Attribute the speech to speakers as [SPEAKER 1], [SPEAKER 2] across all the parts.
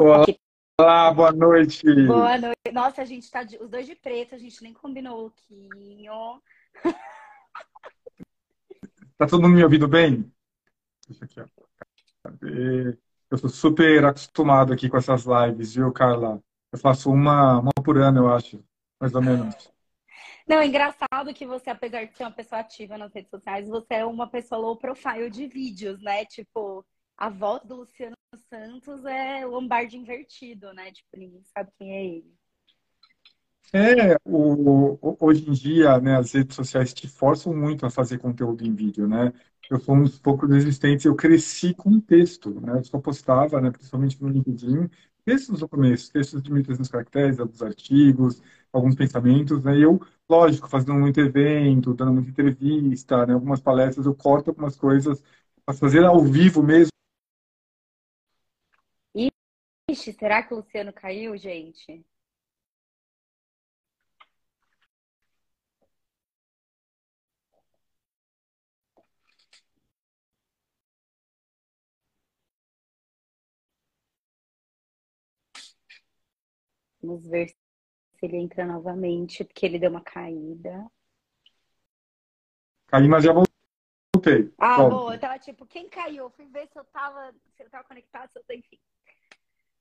[SPEAKER 1] Olá, boa noite.
[SPEAKER 2] Boa noite. Nossa, a gente tá de, os dois de preto, a gente nem combinou o lookinho.
[SPEAKER 1] Tá todo mundo me ouvindo bem? Deixa aqui, ó. Cadê? Eu sou super acostumado aqui com essas lives, viu, Carla? Eu faço uma, uma por ano, eu acho, mais ou menos.
[SPEAKER 2] Não, é engraçado que você, apesar de ser uma pessoa ativa nas redes sociais, você é uma pessoa low profile de vídeos, né? Tipo, a volta do Luciano Santos é o Lombardi invertido, né? Tipo, ninguém sabe quem é ele.
[SPEAKER 1] É, o, hoje em dia, né, as redes sociais te forçam muito a fazer conteúdo em vídeo, né? Eu sou um dos poucos eu cresci com texto, né? Eu só postava, né, principalmente no LinkedIn, textos no começo, textos de 1.300 caracteres, alguns artigos, alguns pensamentos, né? E eu, lógico, fazendo muito evento, dando muita entrevista, né, algumas palestras, eu corto algumas coisas para fazer ao vivo mesmo,
[SPEAKER 2] Ixi, será que o Luciano caiu, gente? Vamos ver se ele entra novamente, porque ele deu uma caída.
[SPEAKER 1] Caí, mas já voltei.
[SPEAKER 2] Ah, bom, eu tava tipo, quem caiu? Fui ver se eu tava, se eu tava conectado, se eu tô, enfim.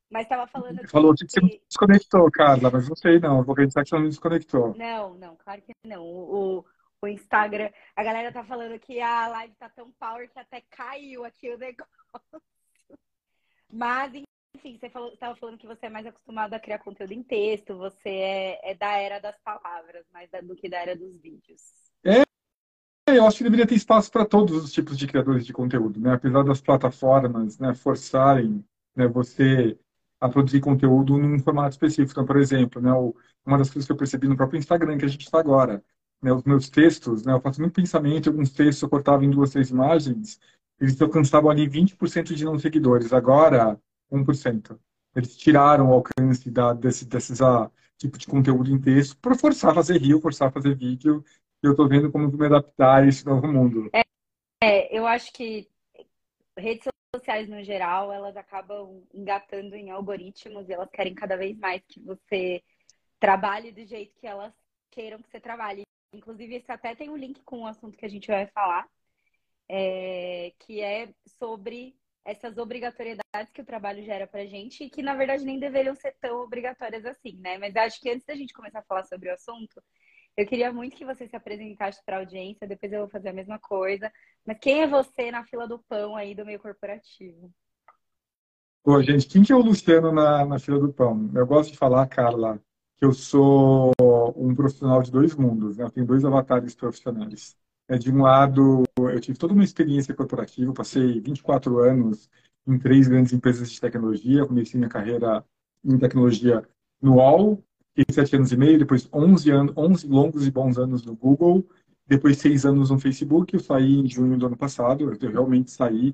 [SPEAKER 2] Mas estava falando que...
[SPEAKER 1] Falou que você me desconectou, Carla, mas não sei não. Eu vou acreditar que você não me desconectou.
[SPEAKER 2] Não, não, claro que não. O, o Instagram, a galera tá falando que a live tá tão power que até caiu aqui o negócio. Mas, enfim, você estava falando que você é mais acostumado a criar conteúdo em texto, você é, é da era das palavras, mais do que da era dos vídeos.
[SPEAKER 1] É, eu acho que deveria ter espaço para todos os tipos de criadores de conteúdo, né? Apesar das plataformas né, forçarem né, você a produzir conteúdo num formato específico. Então, por exemplo, né, uma das coisas que eu percebi no próprio Instagram, que a gente está agora, né, os meus textos, né, eu faço muito pensamento, alguns textos eu cortava em duas, três imagens, eles alcançavam ali 20% de não seguidores, agora 1%. Eles tiraram o alcance da, desse, desses ah, tipo de conteúdo em texto para forçar a fazer rio, forçar a fazer vídeo, e eu estou vendo como me adaptar a esse novo mundo.
[SPEAKER 2] É, é eu acho que redes sociais no geral, elas acabam engatando em algoritmos e elas querem cada vez mais que você trabalhe do jeito que elas queiram que você trabalhe. Inclusive, esse até tem um link com o assunto que a gente vai falar, é, que é sobre essas obrigatoriedades que o trabalho gera pra gente e que, na verdade, nem deveriam ser tão obrigatórias assim, né? Mas acho que antes da gente começar a falar sobre o assunto, eu queria muito que você se apresentasse para a audiência, depois eu vou fazer a mesma coisa. Mas quem é você na fila do pão aí do meio corporativo?
[SPEAKER 1] Pô, gente, quem que é o Luciano na, na fila do pão? Eu gosto de falar, Carla, que eu sou um profissional de dois mundos, né? Eu tenho dois avatares profissionais. É, de um lado, eu tive toda uma experiência corporativa, passei 24 anos em três grandes empresas de tecnologia, comecei minha carreira em tecnologia no UOL, fiquei sete anos e meio, depois 11, anos, 11 longos e bons anos no Google, depois seis anos no Facebook. Eu saí em junho do ano passado, eu realmente saí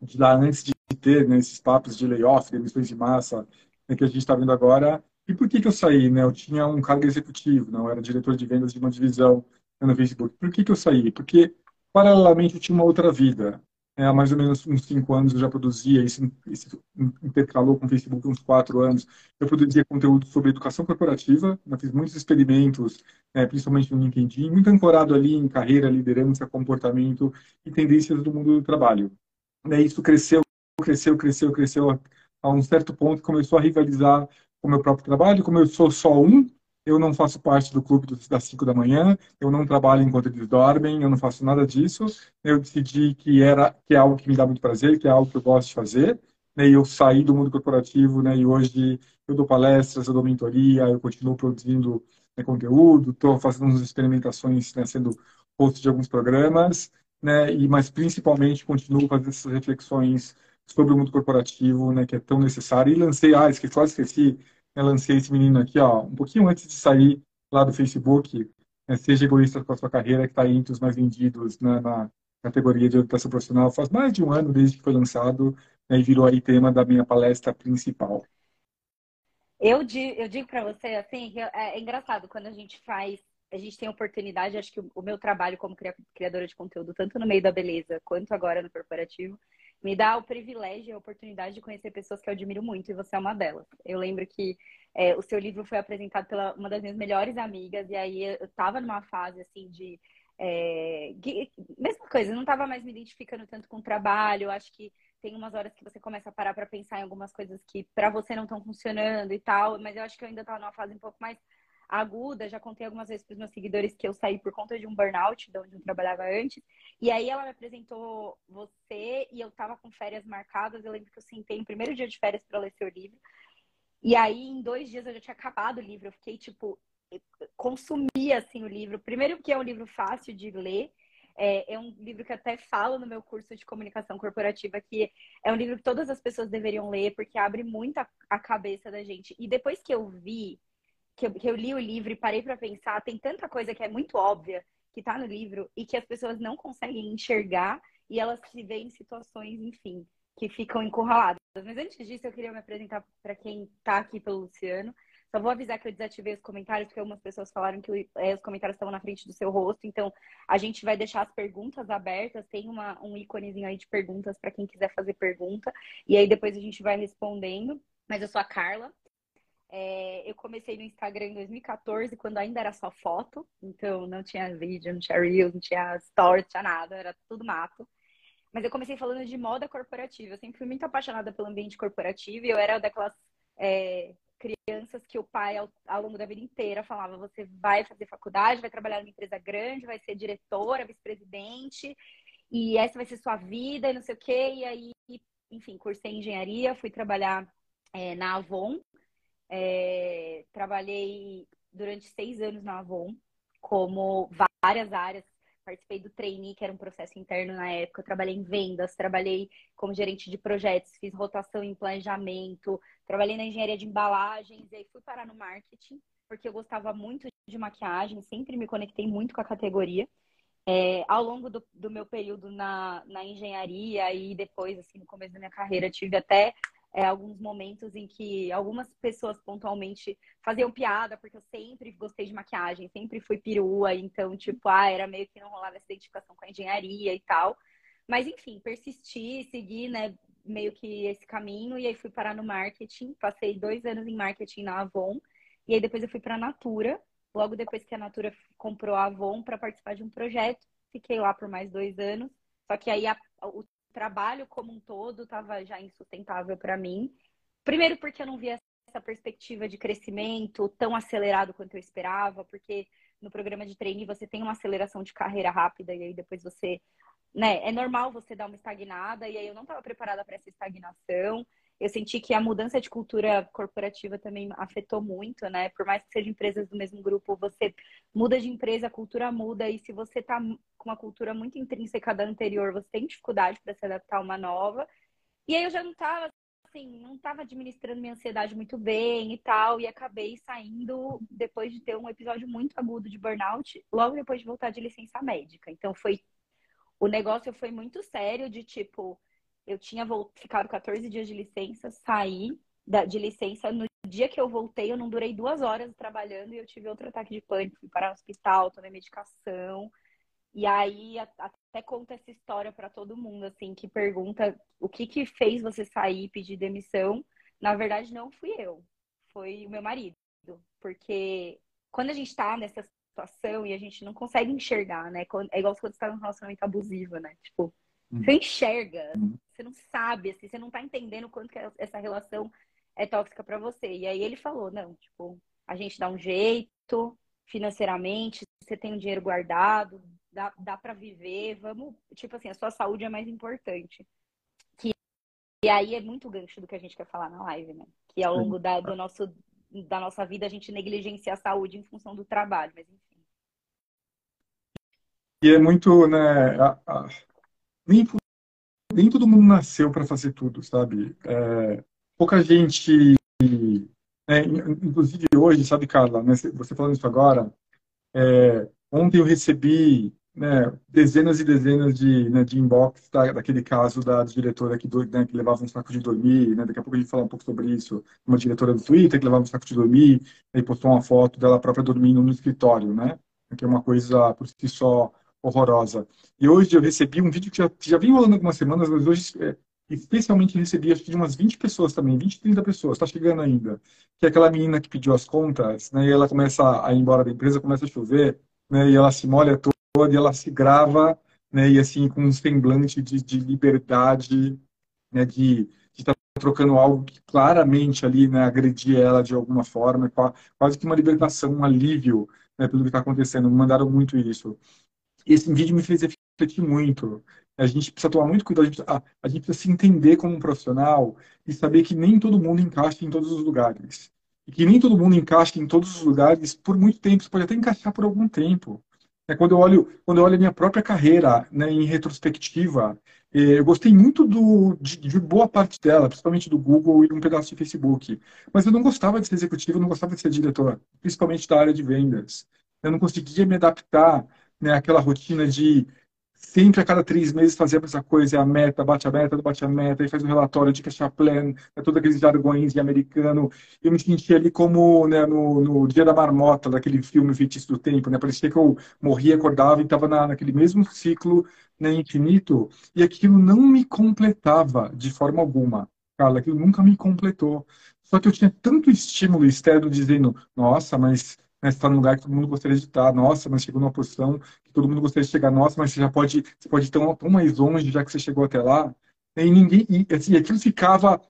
[SPEAKER 1] de lá antes de ter né, esses papos de layoff, demissões de massa né, que a gente está vendo agora. E por que, que eu saí? Né? Eu tinha um cargo executivo, não era diretor de vendas de uma divisão no Facebook. Por que, que eu saí? Porque, paralelamente, eu tinha uma outra vida é, há mais ou menos uns cinco anos eu já produzia, isso, isso intercalou com o Facebook uns quatro anos, eu produzia conteúdo sobre educação corporativa, eu fiz muitos experimentos, é, principalmente no LinkedIn, muito ancorado ali em carreira, liderança, comportamento e tendências do mundo do trabalho. Isso cresceu, cresceu, cresceu, cresceu a um certo ponto, começou a rivalizar com o meu próprio trabalho, como eu sou só um, eu não faço parte do clube das 5 da manhã, eu não trabalho enquanto eles dormem, eu não faço nada disso. Eu decidi que era que é algo que me dá muito prazer, que é algo que eu gosto de fazer. Né, e eu saí do mundo corporativo, né, e hoje eu dou palestras, eu dou mentoria, eu continuo produzindo né, conteúdo, estou fazendo umas experimentações, né, sendo host de alguns programas, né, e mas principalmente continuo fazendo essas reflexões sobre o mundo corporativo, né, que é tão necessário. E lancei, ah, esqueci, quase esqueci, eu lancei esse menino aqui, ó, um pouquinho antes de sair lá do Facebook, né, Seja Egoísta com a Sua Carreira, que está entre os mais vendidos né, na categoria de educação profissional. Faz mais de um ano desde que foi lançado né, e virou aí tema da minha palestra principal.
[SPEAKER 2] Eu digo, eu digo para você, assim, é, é engraçado quando a gente faz a gente tem oportunidade, acho que o meu trabalho como criadora de conteúdo, tanto no meio da beleza quanto agora no corporativo, me dá o privilégio e a oportunidade de conhecer pessoas que eu admiro muito, e você é uma delas. Eu lembro que é, o seu livro foi apresentado pela uma das minhas melhores amigas, e aí eu estava numa fase assim de. É, mesma coisa, eu não estava mais me identificando tanto com o trabalho, acho que tem umas horas que você começa a parar para pensar em algumas coisas que para você não estão funcionando e tal, mas eu acho que eu ainda estava numa fase um pouco mais aguda. Já contei algumas vezes para os meus seguidores que eu saí por conta de um burnout, de onde eu trabalhava antes. E aí ela me apresentou você e eu estava com férias marcadas. Eu lembro que eu sentei no primeiro dia de férias para ler seu livro. E aí, em dois dias, eu já tinha acabado o livro. Eu fiquei, tipo, consumi, assim, o livro. Primeiro porque é um livro fácil de ler. É, é, um livro que até falo no meu curso de comunicação corporativa, que é um livro que todas as pessoas deveriam ler, porque abre muito a, a cabeça da gente. E depois que eu vi, que eu, que eu li o livro e parei para pensar, tem tanta coisa que é muito óbvia que está no livro e que as pessoas não conseguem enxergar e elas se veem em situações, enfim, que ficam encurraladas. Mas antes disso, eu queria me apresentar para quem está aqui pelo Luciano. Só vou avisar que eu desativei os comentários, porque algumas pessoas falaram que é, os comentários estavam na frente do seu rosto. Então, a gente vai deixar as perguntas abertas. Tem uma, um íconezinho aí de perguntas para quem quiser fazer pergunta. E aí depois a gente vai respondendo. Mas eu sou a Carla. É, eu comecei no Instagram em 2014, quando ainda era só foto. Então, não tinha vídeo, não tinha Reels, não tinha Stories, não tinha nada. Era tudo mato. Mas eu comecei falando de moda corporativa. Eu sempre fui muito apaixonada pelo ambiente corporativo e eu era daquelas é, crianças que o pai, ao, ao, longo da vida inteira, falava: você vai fazer faculdade, vai trabalhar numa empresa grande, vai ser diretora, vice-presidente, e essa vai ser sua vida, e não sei o quê. E aí, enfim, cursei engenharia, fui trabalhar é, na Avon. É, trabalhei durante seis anos na Avon, como várias áreas participei do trainee, que era um processo interno na época. Eu trabalhei em vendas, trabalhei como gerente de projetos, fiz rotação em planejamento, trabalhei na engenharia de embalagens, e aí fui parar no marketing, porque eu gostava muito de maquiagem, sempre me conectei muito com a categoria. É, ao longo do, do meu período na, na engenharia e depois, assim, no começo da minha carreira, tive até é, alguns momentos em que algumas pessoas pontualmente faziam piada, porque eu sempre gostei de maquiagem, sempre fui perua, então, tipo, ah, era meio que não rolava essa identificação com a engenharia e tal. Mas, enfim, persisti, segui, né, meio que esse caminho, e aí fui parar no marketing, passei dois anos em marketing na Avon, e aí depois eu fui para a Natura, logo depois que a Natura comprou a Avon para participar de um projeto, fiquei lá por mais dois anos, só que aí a, o trabalho como um todo estava já insustentável para mim. Primeiro porque eu não via essa perspectiva de crescimento tão acelerado quanto eu esperava, porque no programa de treino você tem uma aceleração de carreira rápida e aí depois você, né, é normal você dar uma estagnada e aí eu não estava preparada para essa estagnação eu senti que a mudança de cultura corporativa também afetou muito, né? Por mais que sejam empresas do mesmo grupo, você muda de empresa, a cultura muda, e se você tá com uma cultura muito intrínseca da anterior, você tem dificuldade para se adaptar a uma nova. E aí eu já não estava assim, não estava administrando minha ansiedade muito bem e tal, e acabei saindo depois de ter um episódio muito agudo de burnout, logo depois de voltar de licença médica. Então foi o negócio foi muito sério de tipo eu tinha ficado 14 dias de licença, saí da, de licença. No dia que eu voltei, eu não durei duas horas trabalhando e eu tive outro ataque de pânico. Fui para o hospital, tomei medicação. E aí até conta essa história para todo mundo, assim, que pergunta o que que fez você sair e pedir demissão. Na verdade, não fui eu, foi o meu marido. Porque quando a gente tá nessa situação e a gente não consegue enxergar, né? É igual quando você tá num relacionamento abusivo, né? Tipo, Uhum. Você enxerga, uhum. Você não sabe, assim, você não tá entendendo quanto que essa relação é tóxica para você. E aí ele falou, não, tipo, a gente dá um jeito financeiramente, você tem um dinheiro guardado, dá, dá para viver, vamos, tipo assim, a sua saúde é mais importante. Que, e aí é muito gancho do que a gente quer falar na live, né? Que ao longo da, do nosso, da nossa vida a gente negligencia a saúde em função do trabalho, mas enfim.
[SPEAKER 1] E é muito, né, a, a nem, nem todo mundo nasceu para fazer tudo, sabe? É, pouca gente, né, inclusive hoje, sabe, Carla, né, você falando isso agora, é, ontem eu recebi né, dezenas e dezenas de, né, de inbox da, daquele caso da diretora que, do, né, que levava um saco de dormir, né, daqui a pouco a gente fala um pouco sobre isso, uma diretora do Twitter que levava um saco de dormir e postou uma foto dela própria dormindo no escritório, né, que é uma coisa por si só horrorosa. E hoje eu recebi um vídeo que já, já vem rolando algumas semanas, mas hoje é, especialmente recebi acho que de umas 20 pessoas também, 20, 30 pessoas, tá chegando ainda. Que é aquela menina que pediu as contas, né? E ela começa a ir embora da empresa, começa a chover, né? E ela se molha toda, e ela se grava, né? E assim, com um semblante de, de liberdade, né? De estar tá trocando algo que claramente ali, né? Agredia ela de alguma forma, quase que uma libertação, um alívio, né? Pelo que está acontecendo. Me mandaram muito isso. Esse vídeo me fez refletir muito, a gente precisa tomar muito cuidado, a gente, a, a gente precisa se entender como um profissional e saber que nem todo mundo encaixa em todos os lugares. E que nem todo mundo encaixa em todos os lugares por muito tempo, você pode até encaixar por algum tempo. É, quando, eu olho, quando eu olho a minha própria carreira né, em retrospectiva, eh, eu gostei muito do, de, de, boa parte dela, principalmente do Google e um pedaço de Facebook. Mas eu não gostava de ser executivo, eu não gostava de ser diretor, principalmente da área de vendas. Eu não conseguia me adaptar né, àquela rotina de sempre a cada três meses fazer a mesma coisa, é a meta, bate a meta, bate a meta, e faz um relatório de cash plan, é todos aqueles jargões de americano. Eu me senti ali como né, no, no Dia da Marmota, daquele filme Feitiço do Tempo, né? Parecia que eu morria, acordava e estava na, naquele mesmo ciclo né, infinito, e aquilo não me completava de forma alguma. Carla, aquilo nunca me completou. Só que eu tinha tanto estímulo externo dizendo, nossa, mas né, está num lugar que todo mundo gostaria de estar, nossa, mas chegou numa posição que todo mundo gostaria de chegar, nossa, mas você já pode, você pode ir tão, tão mais longe já que você chegou até lá. E ninguém, e, assim, aquilo ficava,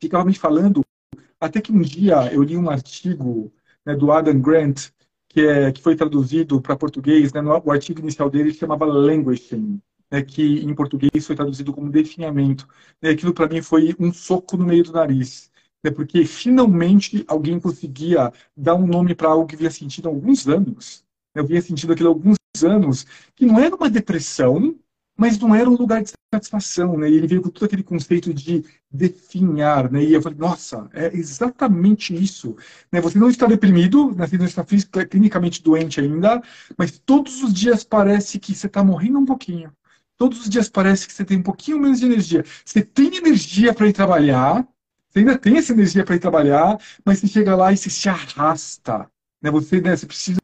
[SPEAKER 1] ficava me falando, até que um dia eu li um artigo né, do Adam Grant, que, é, que foi traduzido para português, né, no, o artigo inicial dele chamava Languaging, né, que em português foi traduzido como definhamento. E aquilo para mim foi um soco no meio do nariz né, porque finalmente alguém conseguia dar um nome para algo que vinha sentindo há alguns anos. Eu vinha sentindo aquilo há alguns anos, que não era uma depressão, mas não era um lugar de satisfação, né? E ele veio com todo aquele conceito de definhar, né? E eu falei, nossa, é exatamente isso. Né? Você não está deprimido, né? você não está clinicamente doente ainda, mas todos os dias parece que você está morrendo um pouquinho. Todos os dias parece que você tem um pouquinho menos de energia. Você tem energia para ir trabalhar, você ainda tem essa energia para ir trabalhar, mas você chega lá e você se arrasta. Né? Você, né, você precisa.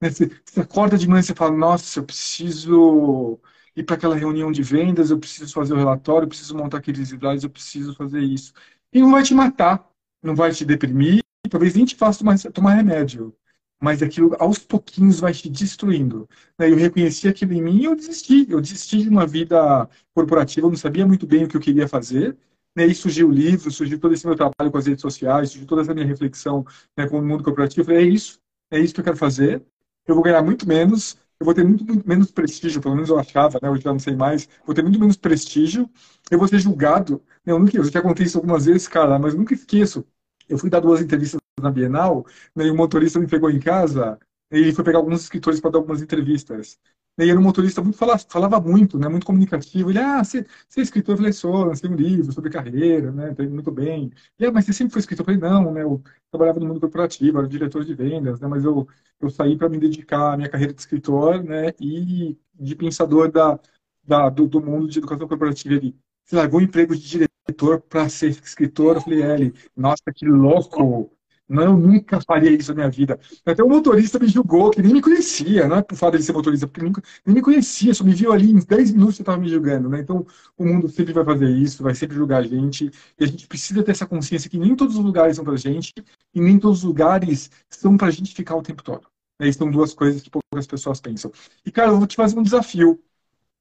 [SPEAKER 1] Né, você, você acorda de manhã e você fala: Nossa, eu preciso ir para aquela reunião de vendas, eu preciso fazer o relatório, eu preciso montar aqueles slides, eu preciso fazer isso. E não vai te matar, não vai te deprimir, talvez nem te faça tomar, tomar remédio. Mas aquilo aos pouquinhos vai te destruindo. Né? Eu reconheci aquilo em mim e eu desisti. Eu desisti de uma vida corporativa, eu não sabia muito bem o que eu queria fazer. Né, e surgiu o livro, surgiu todo esse meu trabalho com as redes sociais, surgiu toda essa minha reflexão né, com o mundo corporativo. Eu falei, é isso, é isso que eu quero fazer. Eu vou ganhar muito menos, eu vou ter muito, muito menos prestígio, pelo menos eu achava, né, hoje já não sei mais, vou ter muito menos prestígio, eu vou ser julgado. Né, eu, nunca, eu já contei isso algumas vezes, cara, mas nunca esqueço. Eu fui dar duas entrevistas na Bienal, né, e o motorista me pegou em casa, e foi pegar alguns escritores para dar algumas entrevistas. E era um motorista muito falava, falava muito, né, muito comunicativo. Ele, ah, você, você é escritor? Eu falei, sou, lancei um livro sobre carreira, né, tá muito bem. E, ah, mas você sempre foi escritor? Eu falei, não, né, eu trabalhava no mundo corporativo, era diretor de vendas, né, mas eu, eu saí para me dedicar à minha carreira de escritor, né, e de pensador da, da do, do mundo de educação corporativa. Ele, largou o emprego de diretor para ser escritor? Eu falei, é, ele, nossa, que louco! Não, eu nunca faria isso na minha vida. Até o motorista me julgou, que nem me conhecia, não é por fato de ser motorista, porque nunca, nem me conhecia, só me viu ali em 10 minutos que estava me julgando. Né? Então, o mundo sempre vai fazer isso, vai sempre julgar a gente, e a gente precisa ter essa consciência que nem todos os lugares são para gente, e nem todos os lugares são para a gente ficar o tempo todo. Né? São duas coisas que poucas pessoas pensam. E, cara, eu vou te fazer um desafio.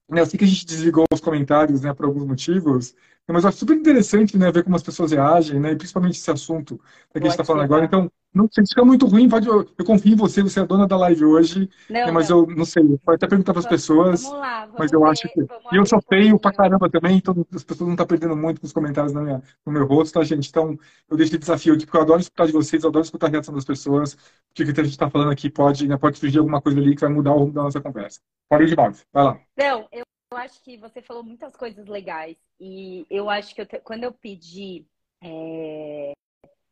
[SPEAKER 1] Né? Eu sei que a gente desligou os comentários né, por alguns motivos, mas eu acho super interessante né, ver como as pessoas reagem, né, e principalmente esse assunto que a gente está falando agora. Então, não sei, se fica muito ruim, pode, eu, eu, confio em você, você é a dona da live hoje, não, né, mas não. eu não sei, pode até perguntar para as pessoas, vamos lá, vamos mas eu ver, acho que... E eu sou feio pra caramba também, então as pessoas não estão tá perdendo muito com os comentários na minha, no meu rosto, tá, gente? Então, eu deixo de desafio aqui, porque eu adoro escutar de vocês, eu adoro escutar a reação das pessoas, porque o que a gente está falando aqui pode, né, pode surgir alguma coisa ali que vai mudar o rumo da nossa conversa. Pode ir de vai lá.
[SPEAKER 2] Não, eu acho que você falou muitas coisas legais e eu acho que eu te... quando eu pedi é...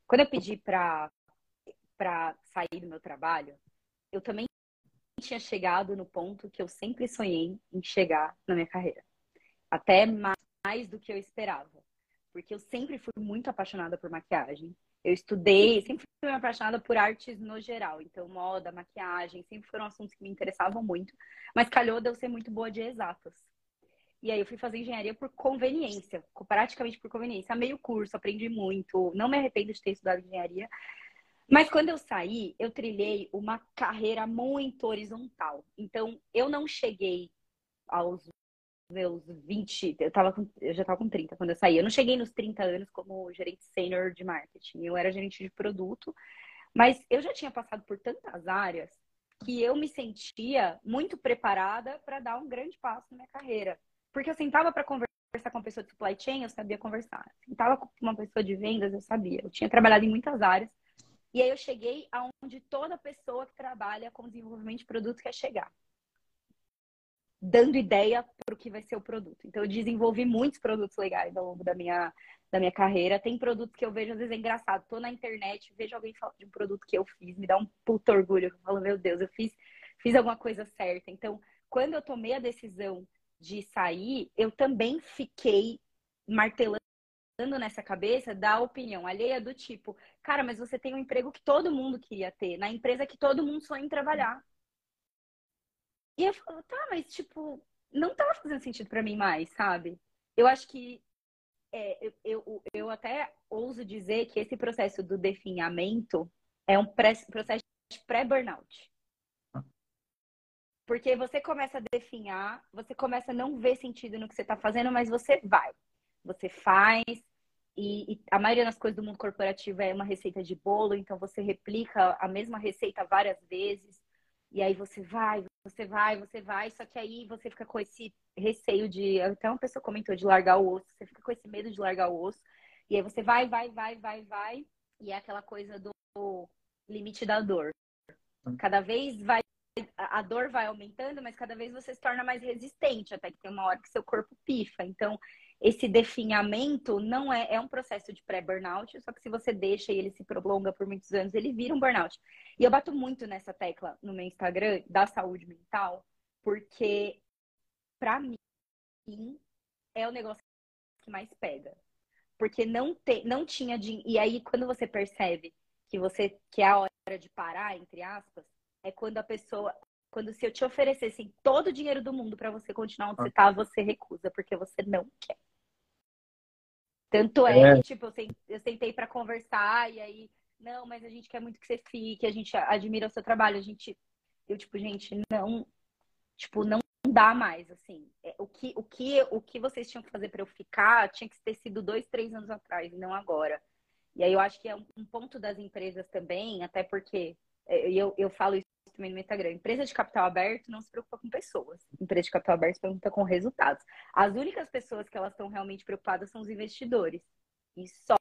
[SPEAKER 2] quando eu pedi para sair do meu trabalho, eu também tinha chegado no ponto que eu sempre sonhei em chegar na minha carreira, até mais do que eu esperava, porque eu sempre fui muito apaixonada por maquiagem. Eu estudei, sempre fui apaixonada por artes no geral. Então, moda, maquiagem, sempre foram assuntos que me interessavam muito. Mas calhou de eu ser muito boa de exatas. E aí eu fui fazer engenharia por conveniência, praticamente por conveniência. Meio curso, aprendi muito, não me arrependo de ter estudado engenharia. Mas quando eu saí, eu trilhei uma carreira muito horizontal. Então, eu não cheguei aos meus 20, eu, tava com, eu já estava com 30 quando eu saí. Eu não cheguei nos 30 anos como gerente sênior de marketing, eu era gerente de produto, mas eu já tinha passado por tantas áreas que eu me sentia muito preparada para dar um grande passo na minha carreira. Porque eu sentava para conversar com uma pessoa de supply chain, eu sabia conversar. Sentava com uma pessoa de vendas, eu sabia. Eu tinha trabalhado em muitas áreas. E aí eu cheguei aonde toda pessoa que trabalha com desenvolvimento de produto quer chegar. Dando ideia para o que vai ser o produto. Então eu desenvolvi muitos produtos legais ao longo da minha, da minha carreira. Tem produtos que eu vejo, às vezes é engraçado. Tô na internet, vejo alguém falar de um produto que eu fiz, me dá um puto orgulho. Eu falo, meu Deus, eu fiz, fiz alguma coisa certa. Então, quando eu tomei a decisão de sair, eu também fiquei martelando nessa cabeça da opinião alheia do tipo, cara, mas você tem um emprego que todo mundo queria ter, na empresa que todo mundo sonha em trabalhar. E eu falo, tá, mas tipo, não tava fazendo sentido para mim mais, sabe? Eu acho que é, eu, eu, eu até ouso dizer que esse processo do definhamento é um processo pré-burnout. Porque você começa a definhar, você começa a não ver sentido no que você está fazendo, mas você vai. Você faz, e, e, a maioria das coisas do mundo corporativo é uma receita de bolo, então você replica a mesma receita várias vezes, e aí você vai, você vai, você vai, só que aí você fica com esse receio de. Até uma pessoa comentou de largar o osso, você fica com esse medo de largar o osso, e aí você vai, vai, vai, vai, vai, e é aquela coisa do limite da dor. Cada vez vai a dor vai aumentando, mas cada vez você se torna mais resistente, até que tem uma hora que seu corpo pifa. Então, esse definhamento não é, é um processo de pré-burnout, só que se você deixa e ele se prolonga por muitos anos, ele vira um burnout. E eu bato muito nessa tecla no meu Instagram da saúde mental, porque para mim é o negócio que mais pega. Porque não, te, não tinha. De, e aí, quando você percebe que você que é a hora de parar, entre aspas, é quando a pessoa. Quando se eu te oferecesse todo o dinheiro do mundo para você continuar onde você tá, você recusa, porque você não quer. Tanto é, é. que, tipo, eu sentei para conversar e aí, não, mas a gente quer muito que você fique, a gente admira o seu trabalho, a gente. Eu, tipo, gente, não. Tipo, não dá mais, assim. É, o, que, o, que, o que vocês tinham que fazer para eu ficar tinha que ter sido dois, três anos atrás, e não agora. E aí eu acho que é um, um ponto das empresas também, até porque é, eu, eu falo isso também no Instagram. Empresa de capital aberto não se preocupa com pessoas. Empresa de capital aberto se preocupa com resultados. As únicas pessoas que elas estão realmente preocupadas são os investidores. E só.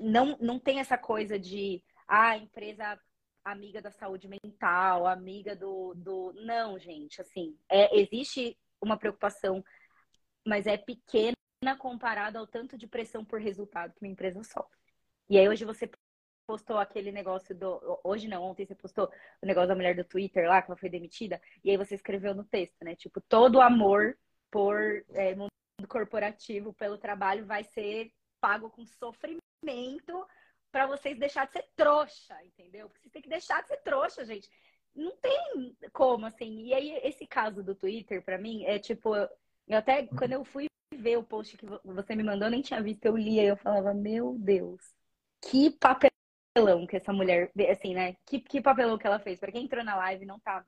[SPEAKER 2] Não, não tem essa coisa de ah, empresa amiga da saúde mental, amiga do. do... Não, gente, assim, é, existe uma preocupação, mas é pequena comparada ao tanto de pressão por resultado que uma empresa sofre. E aí hoje você postou aquele negócio do. Hoje não, ontem você postou o negócio da mulher do Twitter lá, que ela foi demitida, e aí você escreveu no texto, né? Tipo, todo amor por é, mundo corporativo, pelo trabalho, vai ser pago com sofrimento para vocês deixar de ser trouxa, entendeu? Porque vocês têm que deixar de ser trouxa, gente. Não tem como, assim. E aí, esse caso do Twitter, para mim, é tipo. Eu até, quando eu fui ver o post que você me mandou, eu nem tinha visto, eu lia e eu falava, meu Deus, que papel papelão que essa mulher, assim, né? Que, que papelão que ela fez. Para quem entrou na live e não tá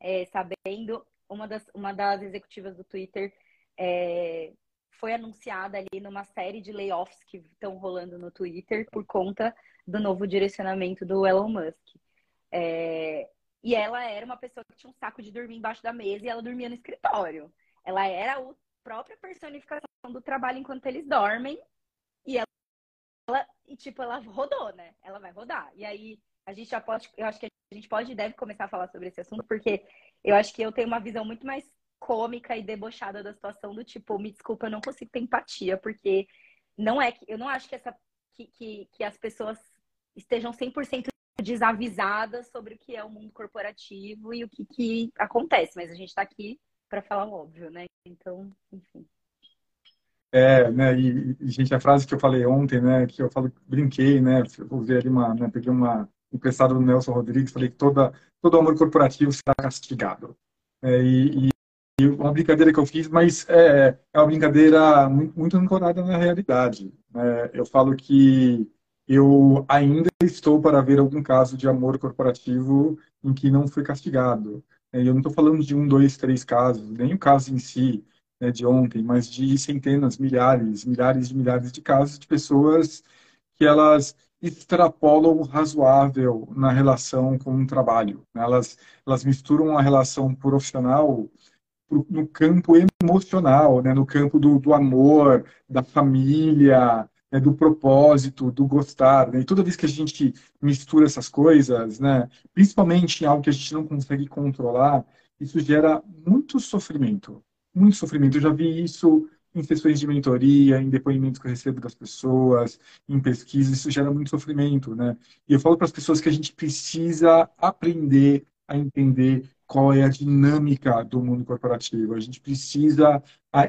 [SPEAKER 2] é, sabendo, uma das, uma das executivas do Twitter é, foi anunciada ali numa série de layoffs que estão rolando no Twitter por conta do novo direcionamento do Elon Musk. É, e ela era uma pessoa que tinha um saco de dormir embaixo da mesa e ela dormia no escritório. Ela era a própria personificação do trabalho enquanto eles dormem e ela ela, e tipo, ela rodou, né? Ela vai rodar. E aí, a gente já pode, eu acho que a gente pode e deve começar a falar sobre esse assunto, porque eu acho que eu tenho uma visão muito mais cômica e debochada da situação do tipo, me desculpa, eu não consigo ter empatia, porque não é que, eu não acho que essa, que, que, que as pessoas estejam 100% desavisadas sobre o que é o mundo corporativo e o que, que acontece, mas a gente está aqui para falar o óbvio, né? Então, enfim.
[SPEAKER 1] É, né, e, gente, a frase que eu falei ontem, né, que eu falo, brinquei, né, ver ali uma, né, peguei uma emprestada do Nelson Rodrigues, falei que toda, todo amor corporativo será castigado. É, e, e, uma brincadeira que eu fiz, mas é, é uma brincadeira muito, muito ancorada na realidade. Né? Eu falo que eu ainda estou para ver algum caso de amor corporativo em que não foi castigado. É, eu não estou falando de um, dois, três casos, nem o caso em si né, de ontem, mas de centenas, milhares, milhares de milhares de casos de pessoas que elas extrapolam o razoável na relação com o trabalho. Né? Elas, elas misturam a relação profissional no campo emocional, né? no campo do, do amor, da família, né? do propósito, do gostar. Né? E toda vez que a gente mistura essas coisas, né? principalmente em algo que a gente não consegue controlar, isso gera muito sofrimento. Muito sofrimento. Eu já vi isso em sessões de mentoria, em depoimentos que eu recebo das pessoas, em pesquisa, isso gera muito sofrimento, né? E eu falo para as pessoas que a gente precisa aprender a entender qual é a dinâmica do mundo corporativo. A gente precisa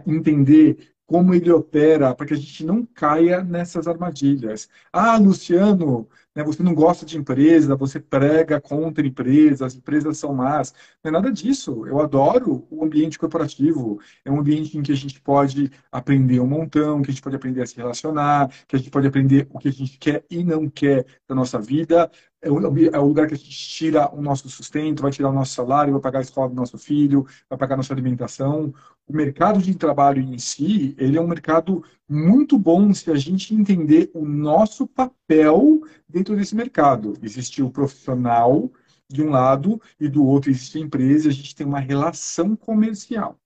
[SPEAKER 1] entender como ele opera para que a gente não caia nessas armadilhas. Ah, Luciano, né, você não gosta de empresa, você prega contra empresas, as empresas são más. Não é nada disso. Eu adoro o ambiente corporativo. É um ambiente em que a gente pode aprender um montão, que a gente pode aprender a se relacionar, que a gente pode aprender o que a gente quer e não quer da nossa vida. É o, é o lugar que a gente tira o nosso sustento, vai tirar o nosso salário, vai pagar a escola do nosso filho, vai pagar a nossa alimentação. O mercado de trabalho em si, ele é um mercado muito bom se a gente entender o nosso papel dentro desse mercado. Existe o profissional de um lado e do outro existe a empresa, a gente tem uma relação comercial.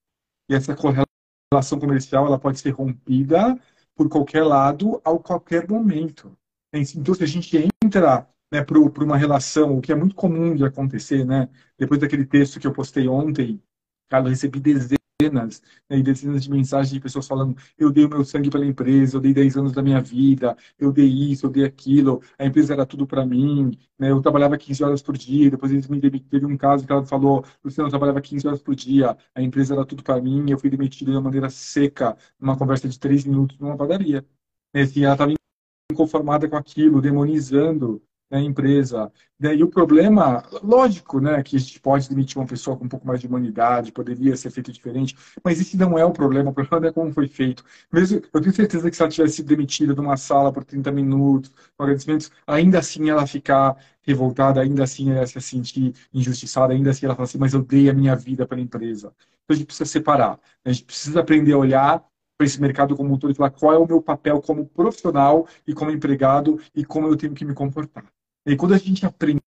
[SPEAKER 1] E essa relação comercial ela pode ser rompida por qualquer lado a qualquer momento. Então, se a gente entra né, para uma relação, o que é muito comum de acontecer, né? Depois daquele texto que eu postei ontem, cara, eu recebi dezenas né, e dezenas de mensagens de pessoas falando: eu dei o meu sangue pela empresa, eu dei 10 anos da minha vida, eu dei isso, eu dei aquilo, a empresa era tudo para mim, né, eu trabalhava 15 horas por dia. Depois eles me demitiram. Teve um caso que ela falou: Luciano, eu trabalhava 15 horas por dia, a empresa era tudo para mim, eu fui demitido de uma maneira seca, numa conversa de 3 minutos numa padaria. E, assim, ela estava inconformada com aquilo, demonizando né, empresa. E o problema, lógico, né, que a gente pode demitir uma pessoa com um pouco mais de humanidade, poderia ser feito diferente, mas esse não é o problema, o problema é como foi feito. Mesmo, eu tenho certeza que se ela tivesse sido demitida de uma sala por 30 minutos, agradecimentos, ainda assim ela ficar revoltada, ainda assim ela se sentir injustiçada, ainda assim ela fala assim, mas eu dei a minha vida para a empresa. Então a gente precisa separar, né? a gente precisa aprender a olhar para esse mercado como um todo e falar qual é o meu papel como profissional e como empregado e como eu tenho que me comportar. E quando a gente aprender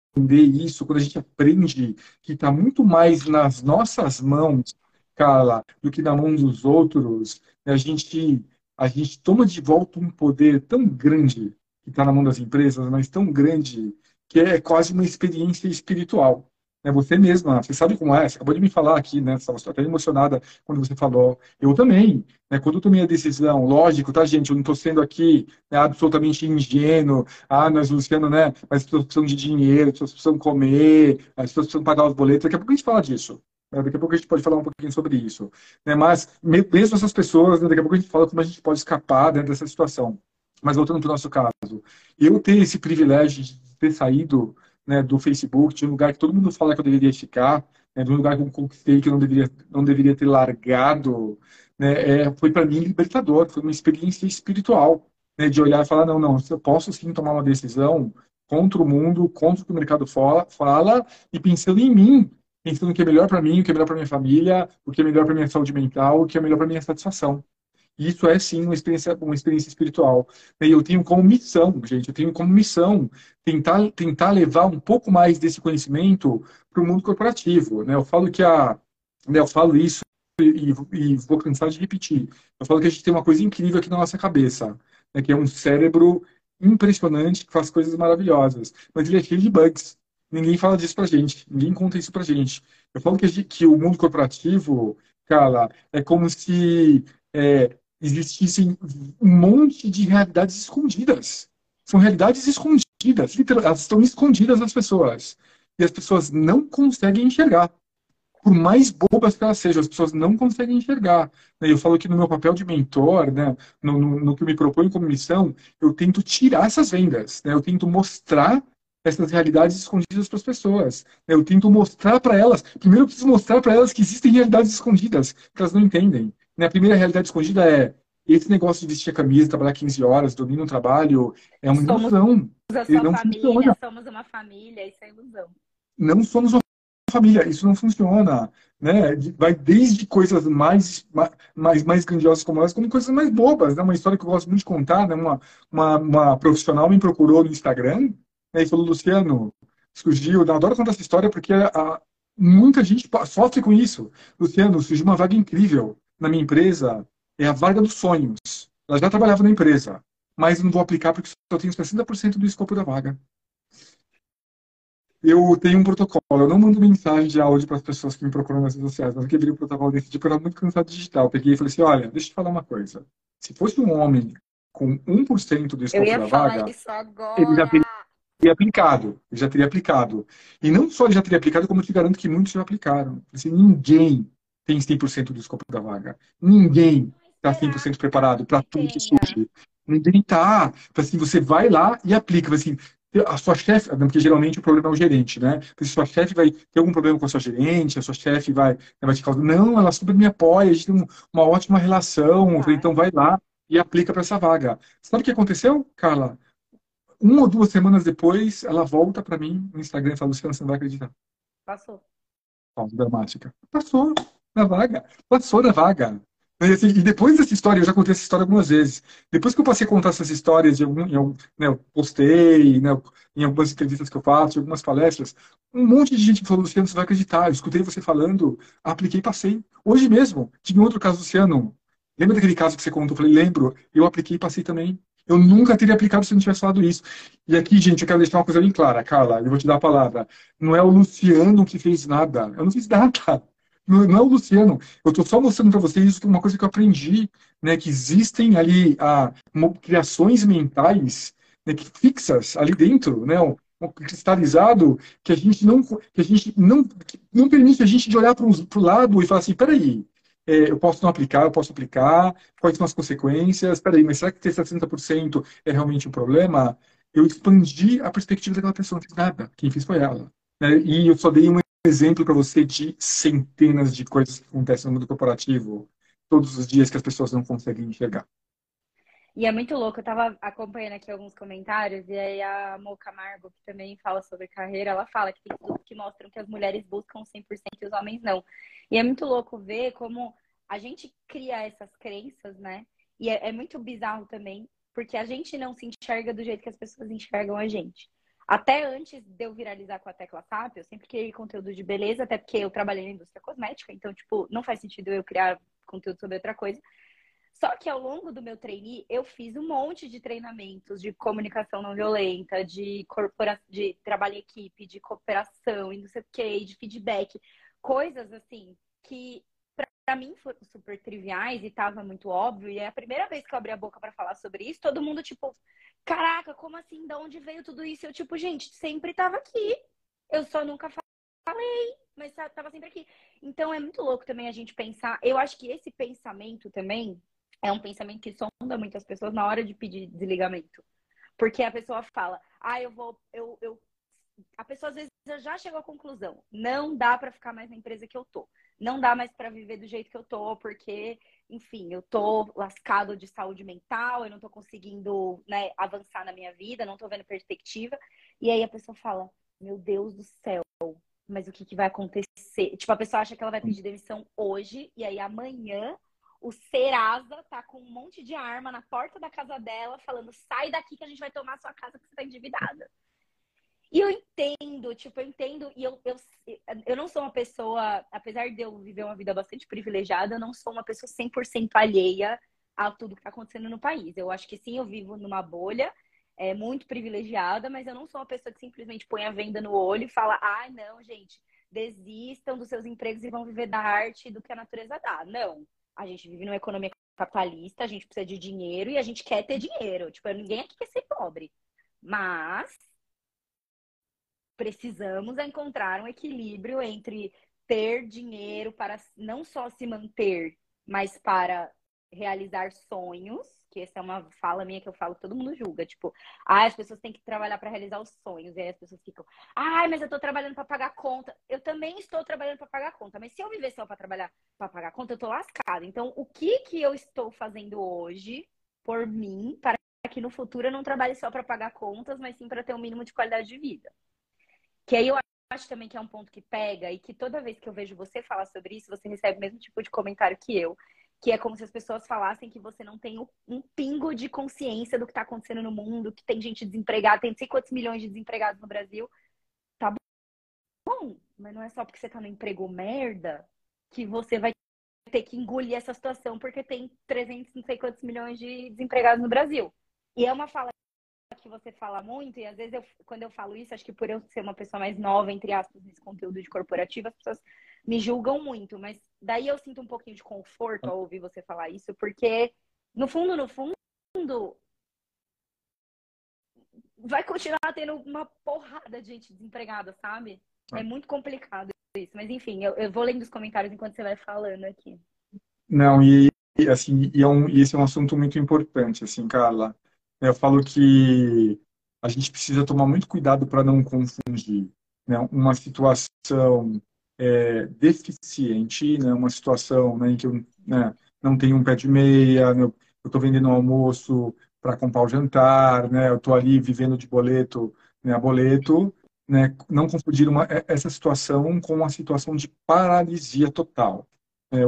[SPEAKER 1] isso, quando a gente aprende que está muito mais nas nossas mãos, Carla, do que na mão dos outros, a gente, a gente toma de volta um poder tão grande que está na mão das empresas, mas tão grande que é quase uma experiência espiritual. É você mesma, você sabe como é, você acabou de me falar aqui, né? Você estava até emocionada quando você falou. Eu também, né? Quando eu tomei a decisão, lógico, tá, gente? Eu não estou sendo aqui né, absolutamente ingênuo. Ah, nós, Luciano, né? Mas as pessoas precisam de dinheiro, as pessoas precisam comer, as pessoas precisam pagar os boletos. Daqui a pouco a gente fala disso. Né? Daqui a pouco a gente pode falar um pouquinho sobre isso. Né? Mas, mesmo essas pessoas, né, daqui a pouco a gente fala como a gente pode escapar né, dessa situação. Mas voltando para o nosso caso, eu ter esse privilégio de ter saído né, do Facebook, de um lugar que todo mundo fala que eu deveria ficar, né, de um lugar que eu conquistei que eu não deveria, não deveria ter largado, né, é, foi para mim libertador, foi uma experiência espiritual, né, de olhar e falar, não, não, eu posso sim tomar uma decisão contra o mundo, contra o que o mercado fala, fala e pensando em mim, pensando o que é melhor para mim, o que é melhor para minha família, o que é melhor para minha saúde mental, o que é melhor para minha satisfação. Isso é sim uma experiência, uma experiência espiritual. E eu tenho como missão, gente, eu tenho como missão tentar, tentar levar um pouco mais desse conhecimento para o mundo corporativo. Né? Eu falo que a, né, eu falo isso e, e, vou cansar de repetir. Eu falo que a gente tem uma coisa incrível aqui na nossa cabeça, né, que é um cérebro impressionante que faz coisas maravilhosas, mas ele é cheio de bugs. Ninguém fala disso pra gente, ninguém conta isso pra gente. Eu falo que, que o mundo corporativo, cara, é como se é, existissem um monte de realidades escondidas. São realidades escondidas, elas estão escondidas das pessoas. E as pessoas não conseguem enxergar. Por mais bobas que elas sejam, as pessoas não conseguem enxergar. Eu falo que no meu papel de mentor, né, no, no, no que me proponho como missão, eu tento tirar essas vendas. Né? Eu tento mostrar essas realidades escondidas para as pessoas. Eu tento mostrar para elas, primeiro eu preciso mostrar para elas que existem realidades escondidas, que elas não entendem. Né? A primeira realidade escondida é esse negócio de vestir a camisa, trabalhar 15 horas, dormir no trabalho, é uma
[SPEAKER 2] somos
[SPEAKER 1] ilusão.
[SPEAKER 2] A sua não família, funciona. somos uma família, isso é ilusão.
[SPEAKER 1] Não somos uma família, isso não funciona. Né? Vai desde coisas mais, mais, mais grandiosas como essa, como coisas mais bobas. Né? Uma história que eu gosto muito de contar, né? uma, uma, uma profissional me procurou no Instagram né? e falou, Luciano, surgiu, eu adoro contar essa história porque a, muita gente sofre com isso. Luciano, surgiu uma vaga incrível na minha empresa, é a vaga dos sonhos. Ela já trabalhava na empresa, mas não vou aplicar porque só tenho 60% do escopo da vaga eu tenho um protocolo. Eu não mando mensagem de áudio para as pessoas que me procuram nas redes sociais, mas eu quebrei o protocolo desse tipo, eu era muito cansado de digital. Eu peguei e falei assim: olha, deixa eu te falar uma coisa. Se fosse um homem com 1% do escopo da vaga, ele já teria aplicado. Ele já teria aplicado. E não só ele já teria aplicado, como eu te garanto que muitos já aplicaram. Assim, ninguém tem 100% do escopo da vaga. Ninguém está 100% preparado para tudo que surge. Ninguém está. Assim, você vai lá e aplica. Assim, a sua chefe, porque geralmente o problema é o gerente, né? Se sua chefe vai ter algum problema com a sua gerente, a sua chefe vai, vai te causar. Não, ela super me apoia, a gente tem uma ótima relação, ah. então vai lá e aplica para essa vaga. Sabe o que aconteceu, Carla? Uma ou duas semanas depois, ela volta para mim no Instagram e fala: Luciana, você não vai acreditar.
[SPEAKER 2] Passou.
[SPEAKER 1] Pausa dramática. Passou na vaga. Passou na vaga. E, assim, e, depois dessa história, eu já contei essa história algumas vezes. Depois que eu passei a contar essas histórias, de algum, em, né, eu postei, né, em algumas entrevistas que eu faço, em algumas palestras, um monte de gente falou, Luciano, você vai acreditar. Eu escutei você falando, apliquei passei. Hoje mesmo, tinha outro caso, Luciano. Lembra daquele caso que você contou? Eu falei, lembro. Eu apliquei e passei também. Eu nunca teria aplicado se não tivesse falado isso. E aqui, gente, eu quero deixar uma coisa bem clara, Carla, eu vou te dar a palavra. Não é o Luciano que fez nada. Eu não fiz nada. Não, é o Luciano. Eu estou só mostrando para vocês uma coisa que eu aprendi, né? Que existem ali ah, criações mentais né, que fixas ali dentro, né? Um, um cristalizado que a gente não que a gente não não permite a gente de olhar para o lado e falar assim, peraí, é, eu posso não aplicar, eu posso aplicar, quais são as consequências? Peraí, mas será que ter 60% é realmente um problema? Eu expandi a perspectiva daquela pessoa, não fiz nada. Quem fez foi ela. Né? E eu só dei um exemplo para você de centenas de coisas que acontecem no mundo corporativo todos os dias que as pessoas não conseguem enxergar.
[SPEAKER 2] E é muito louco, eu estava acompanhando aqui alguns comentários, e aí a Mo Camargo, que também fala sobre carreira, ela fala que tem estudos que mostram que as mulheres buscam 100% e os homens não. E é muito louco ver como a gente cria essas crenças, né? E é, é muito bizarro também, porque a gente não se enxerga do jeito que as pessoas enxergam a gente. Até antes de eu viralizar com a Tecla SAP, eu sempre criei conteúdo de beleza, até porque eu trabalhei na indústria cosmética, então, tipo, não faz sentido eu criar conteúdo sobre outra coisa. Só que ao longo do meu trainee, eu fiz um monte de treinamentos de comunicação não violenta, de corpora... de trabalho em equipe, de cooperação, e não sei o que, de feedback, coisas assim que para mim foram super triviais e tava muito óbvio. E é a primeira vez que eu abri a boca para falar sobre isso, todo mundo tipo, caraca, como assim? De onde veio tudo isso? Eu, tipo, gente, sempre tava aqui. Eu só nunca falei, mas tava sempre aqui. Então é muito louco também a gente pensar. Eu acho que esse pensamento também é um pensamento que sonda muitas pessoas na hora de pedir desligamento. Porque a pessoa fala, ah, eu vou, eu, eu... a pessoa às vezes já chegou à conclusão, não dá para ficar mais na empresa que eu tô. Não dá mais para viver do jeito que eu tô, porque enfim, eu tô lascado de saúde mental, eu não tô conseguindo né, avançar na minha vida, não tô vendo perspectiva. E aí a pessoa fala, meu Deus do céu, mas o que, que vai acontecer? Tipo, a pessoa acha que ela vai pedir demissão hoje, e aí amanhã o Serasa tá com um monte de arma na porta da casa dela, falando, sai daqui que a gente vai tomar a sua casa que você tá endividada. E eu entendo, tipo, eu entendo, e eu, eu, eu não sou uma pessoa, apesar de eu viver uma vida bastante privilegiada, eu não sou uma pessoa 100% alheia a tudo que está acontecendo no país. Eu acho que sim, eu vivo numa bolha, é muito privilegiada, mas eu não sou uma pessoa que simplesmente põe a venda no olho e fala, ah, não, gente, desistam dos seus empregos e vão viver da arte e do que a natureza dá. Não. A gente vive numa economia capitalista, a gente precisa de dinheiro e a gente quer ter dinheiro. Tipo, ninguém aqui quer ser pobre. Mas precisamos encontrar um equilíbrio entre ter dinheiro para não só se manter, mas para realizar sonhos, que essa é uma fala minha que eu falo, todo mundo julga, tipo, ah, as pessoas têm que trabalhar para realizar os sonhos, e aí as pessoas ficam, ai, ah, mas eu tô trabalhando para pagar conta. Eu também estou trabalhando para pagar conta, mas se eu viver só para trabalhar para pagar conta, eu tô lascada. Então, o que que eu estou fazendo hoje por mim para que no futuro eu não trabalhe só para pagar contas, mas sim para ter um mínimo de qualidade de vida? Que aí eu acho também que é um ponto que pega e que toda vez que eu vejo você falar sobre isso, você recebe o mesmo tipo de comentário que eu que é como se as pessoas falassem que você não tem um pingo de consciência do que está acontecendo no mundo, que tem gente desempregada, tem não sei quantos milhões de desempregados no Brasil. Tá bom, mas não é só porque você está no emprego merda que você vai ter que engolir essa situação porque tem 300, não sei quantos milhões de desempregados no Brasil. E é uma fala que você fala muito, e às vezes eu, quando eu falo isso, acho que por eu ser uma pessoa mais nova, entre aspas, nesse conteúdo de corporativo, as pessoas me julgam muito, mas daí eu sinto um pouquinho de conforto ao ouvir você falar isso, porque no fundo, no fundo, vai continuar tendo uma porrada de gente desempregada, sabe? É muito complicado isso. Mas enfim, eu, eu vou lendo os comentários enquanto você vai falando aqui.
[SPEAKER 1] Não, e assim, e, é um, e esse é um assunto muito importante, assim, Carla. Eu falo que a gente precisa tomar muito cuidado para não confundir né, uma situação é, deficiente, né, uma situação né, em que eu né, não tenho um pé de meia, eu estou vendendo um almoço para comprar o jantar, né, eu estou ali vivendo de boleto né, a boleto, né, não confundir uma, é, essa situação com uma situação de paralisia total. É,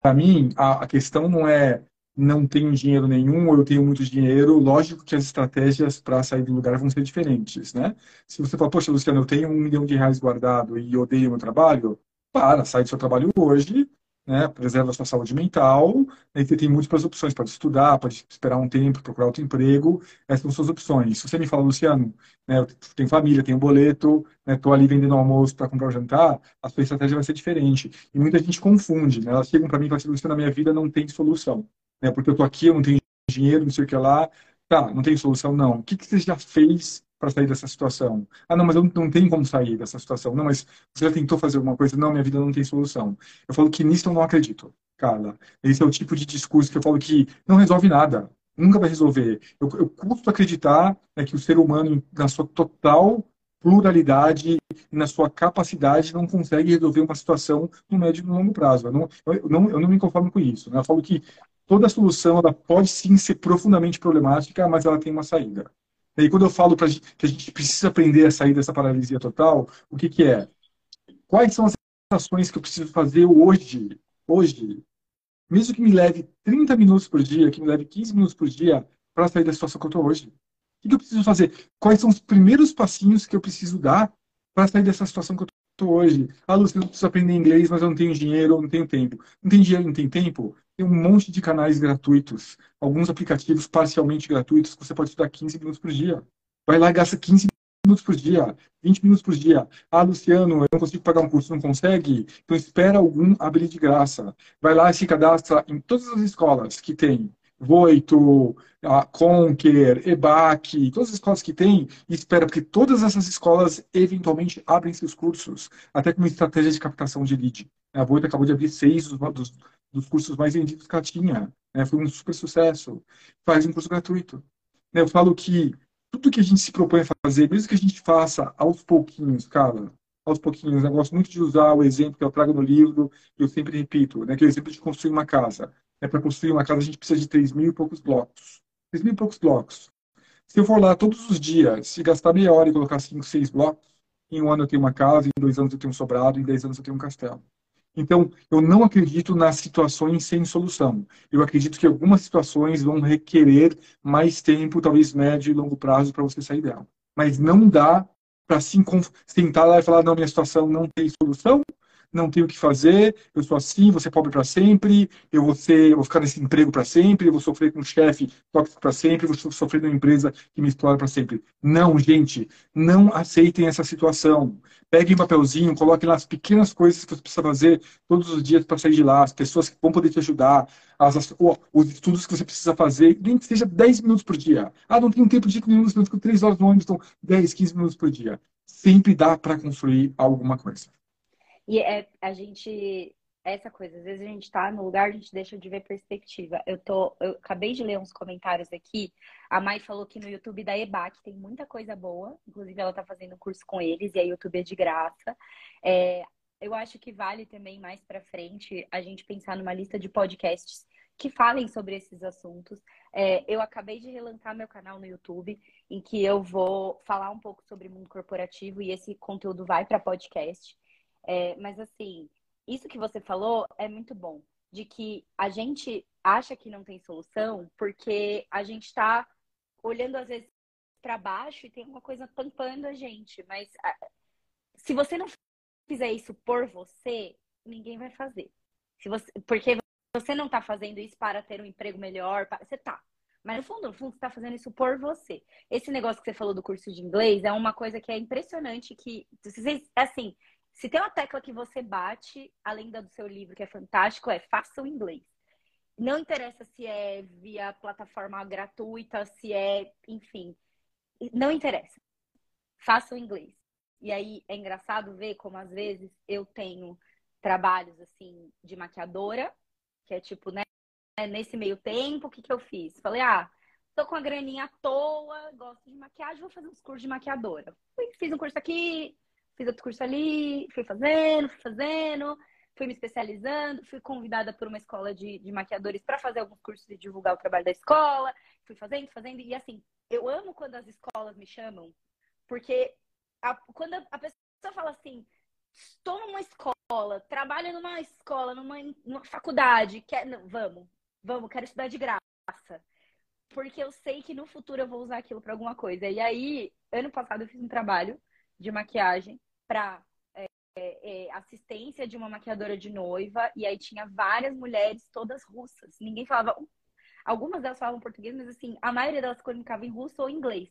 [SPEAKER 1] Para mim, a, a questão não é não tenho dinheiro nenhum ou eu tenho muito dinheiro, lógico que as estratégias para sair do lugar vão ser diferentes, né? Se você fala, poxa, Luciano, eu tenho um milhão de reais guardado e odeio meu trabalho, para, sai do seu trabalho hoje, né? Preserva a sua saúde mental, aí você tem múltiplas opções, pode estudar, pode esperar um tempo, procurar outro emprego, essas são suas opções. Se você me fala, Luciano, né, eu tenho família, tenho boleto, estou né, ali vendendo almoço para comprar o jantar, a sua estratégia vai ser diferente. E muita gente confunde, né? Elas chegam para mim e falam assim, Luciano, na minha vida não tem solução né? Porque eu tô aqui, eu não tenho dinheiro, não sei o que lá. Tá, não tem solução, não. O que, que você já fez para sair dessa situação? Ah, não, mas eu não tenho como sair dessa situação. Não, mas você já tentou fazer alguma coisa? Não, minha vida não tem solução. Eu falo que nisso eu não acredito, Carla. Esse é o tipo de discurso que eu falo que não resolve nada. Nunca vai resolver. Eu, eu custo acreditar né, que o ser humano, na sua total pluralidade e na sua capacidade não consegue resolver uma situação no médio e no longo prazo. Eu não, eu não, eu não me conformo com isso. Né? Eu falo que toda solução ela pode sim ser profundamente problemática, mas ela tem uma saída. E aí, quando eu falo pra, que a gente precisa aprender a sair dessa paralisia total, o que, que é? Quais são as ações que eu preciso fazer hoje, hoje, mesmo que me leve 30 minutos por dia, que me leve 15 minutos por dia, para sair da situação que eu estou hoje? O que eu preciso fazer? Quais são os primeiros passinhos que eu preciso dar para sair dessa situação que eu estou hoje? Ah, Luciano, eu preciso aprender inglês, mas eu não tenho dinheiro, eu não tenho tempo. Não tem dinheiro, não tem tempo? Tem um monte de canais gratuitos, alguns aplicativos parcialmente gratuitos que você pode estudar 15 minutos por dia. Vai lá e gasta 15 minutos por dia, 20 minutos por dia. Ah, Luciano, eu não consigo pagar um curso, não consegue? Então espera algum abrir de graça. Vai lá e se cadastra em todas as escolas que tem. Voito, Conquer, EBAC, todas as escolas que tem, e espera, porque todas essas escolas eventualmente abrem seus cursos, até com estratégia de captação de lead. A Voito acabou de abrir seis dos dos cursos mais vendidos que ela tinha. Né? Foi um super sucesso. Faz um curso gratuito. Eu falo que tudo que a gente se propõe a fazer, mesmo que a gente faça aos pouquinhos, cara, aos pouquinhos. Eu gosto muito de usar o exemplo que eu trago no livro, e eu sempre repito, né, que é o exemplo de construir uma casa. É Para construir uma casa, a gente precisa de 3 mil e poucos blocos. 3 mil e poucos blocos. Se eu for lá todos os dias, se gastar meia hora e colocar 5, 6 blocos, em um ano eu tenho uma casa, em dois anos eu tenho um sobrado, em 10 anos eu tenho um castelo. Então, eu não acredito nas situações sem solução. Eu acredito que algumas situações vão requerer mais tempo, talvez médio e longo prazo, para você sair dela. Mas não dá para se sentar lá e falar: não, minha situação não tem solução, não tenho o que fazer, eu sou assim, vou ser pobre para sempre, eu vou, ser, eu vou ficar nesse emprego para sempre, eu vou sofrer com um chefe tóxico para sempre, eu vou sofrer numa empresa que me explora para sempre. Não, gente, não aceitem essa situação. Peguem um papelzinho, coloquem lá as pequenas coisas que você precisa fazer todos os dias para sair de lá, as pessoas que vão poder te ajudar, as, os estudos que você precisa fazer, nem que seja 10 minutos por dia. Ah, não tenho tempo de nenhum, eu fico 3 horas no ônibus, então 10, 15 minutos por dia. Sempre dá para construir alguma coisa.
[SPEAKER 2] E é, a gente essa coisa. Às vezes a gente tá no lugar, a gente deixa de ver perspectiva. Eu tô, eu acabei de ler uns comentários aqui. A Mai falou que no YouTube da EBAC tem muita coisa boa. Inclusive, ela tá fazendo um curso com eles e a YouTube é de graça. É, eu acho que vale também mais para frente a gente pensar numa lista de podcasts que falem sobre esses assuntos. É, eu acabei de relançar meu canal no YouTube, em que eu vou falar um pouco sobre mundo corporativo e esse conteúdo vai para podcast. É, mas assim, isso que você falou é muito bom, de que a gente acha que não tem solução porque a gente está olhando às vezes para baixo e tem uma coisa tampando a gente. Mas se você não fizer isso por você, ninguém vai fazer. Se você, porque você não está fazendo isso para ter um emprego melhor, para, você tá. Mas no fundo, no fundo, você está fazendo isso por você. Esse negócio que você falou do curso de inglês é uma coisa que é impressionante que, assim, se tem uma tecla que você bate, além do seu livro, que é fantástico, é faça o inglês. Não interessa se é via plataforma gratuita, se é, enfim, não interessa. Faça o inglês. E aí é engraçado ver como às vezes eu tenho trabalhos assim de maquiadora, que é tipo, né, nesse meio tempo, o que que eu fiz? Falei, ah, tô com a graninha à toa, gosto de maquiagem, vou fazer uns cursos de maquiadora. Fiz um curso aqui, fiz outro curso ali, fui fazendo, fui fazendo, fui me especializando, fui convidada por uma escola de, de maquiadores para fazer alguns cursos e divulgar o trabalho da escola, fui fazendo, fazendo, e assim, eu amo quando as escolas me chamam, porque a, quando a, pessoa fala assim, estou numa escola, trabalho numa escola, numa, numa faculdade, quer, não, vamos, vamos, quero estudar de graça. Porque eu sei que no futuro eu vou usar aquilo para alguma coisa. E aí, ano passado eu fiz um trabalho de maquiagem para é, é, é, assistência de uma maquiadora de noiva, e aí tinha várias mulheres, todas russas. Ninguém falava. Algumas delas falavam português, mas assim, a maioria delas comunicava em russo ou inglês.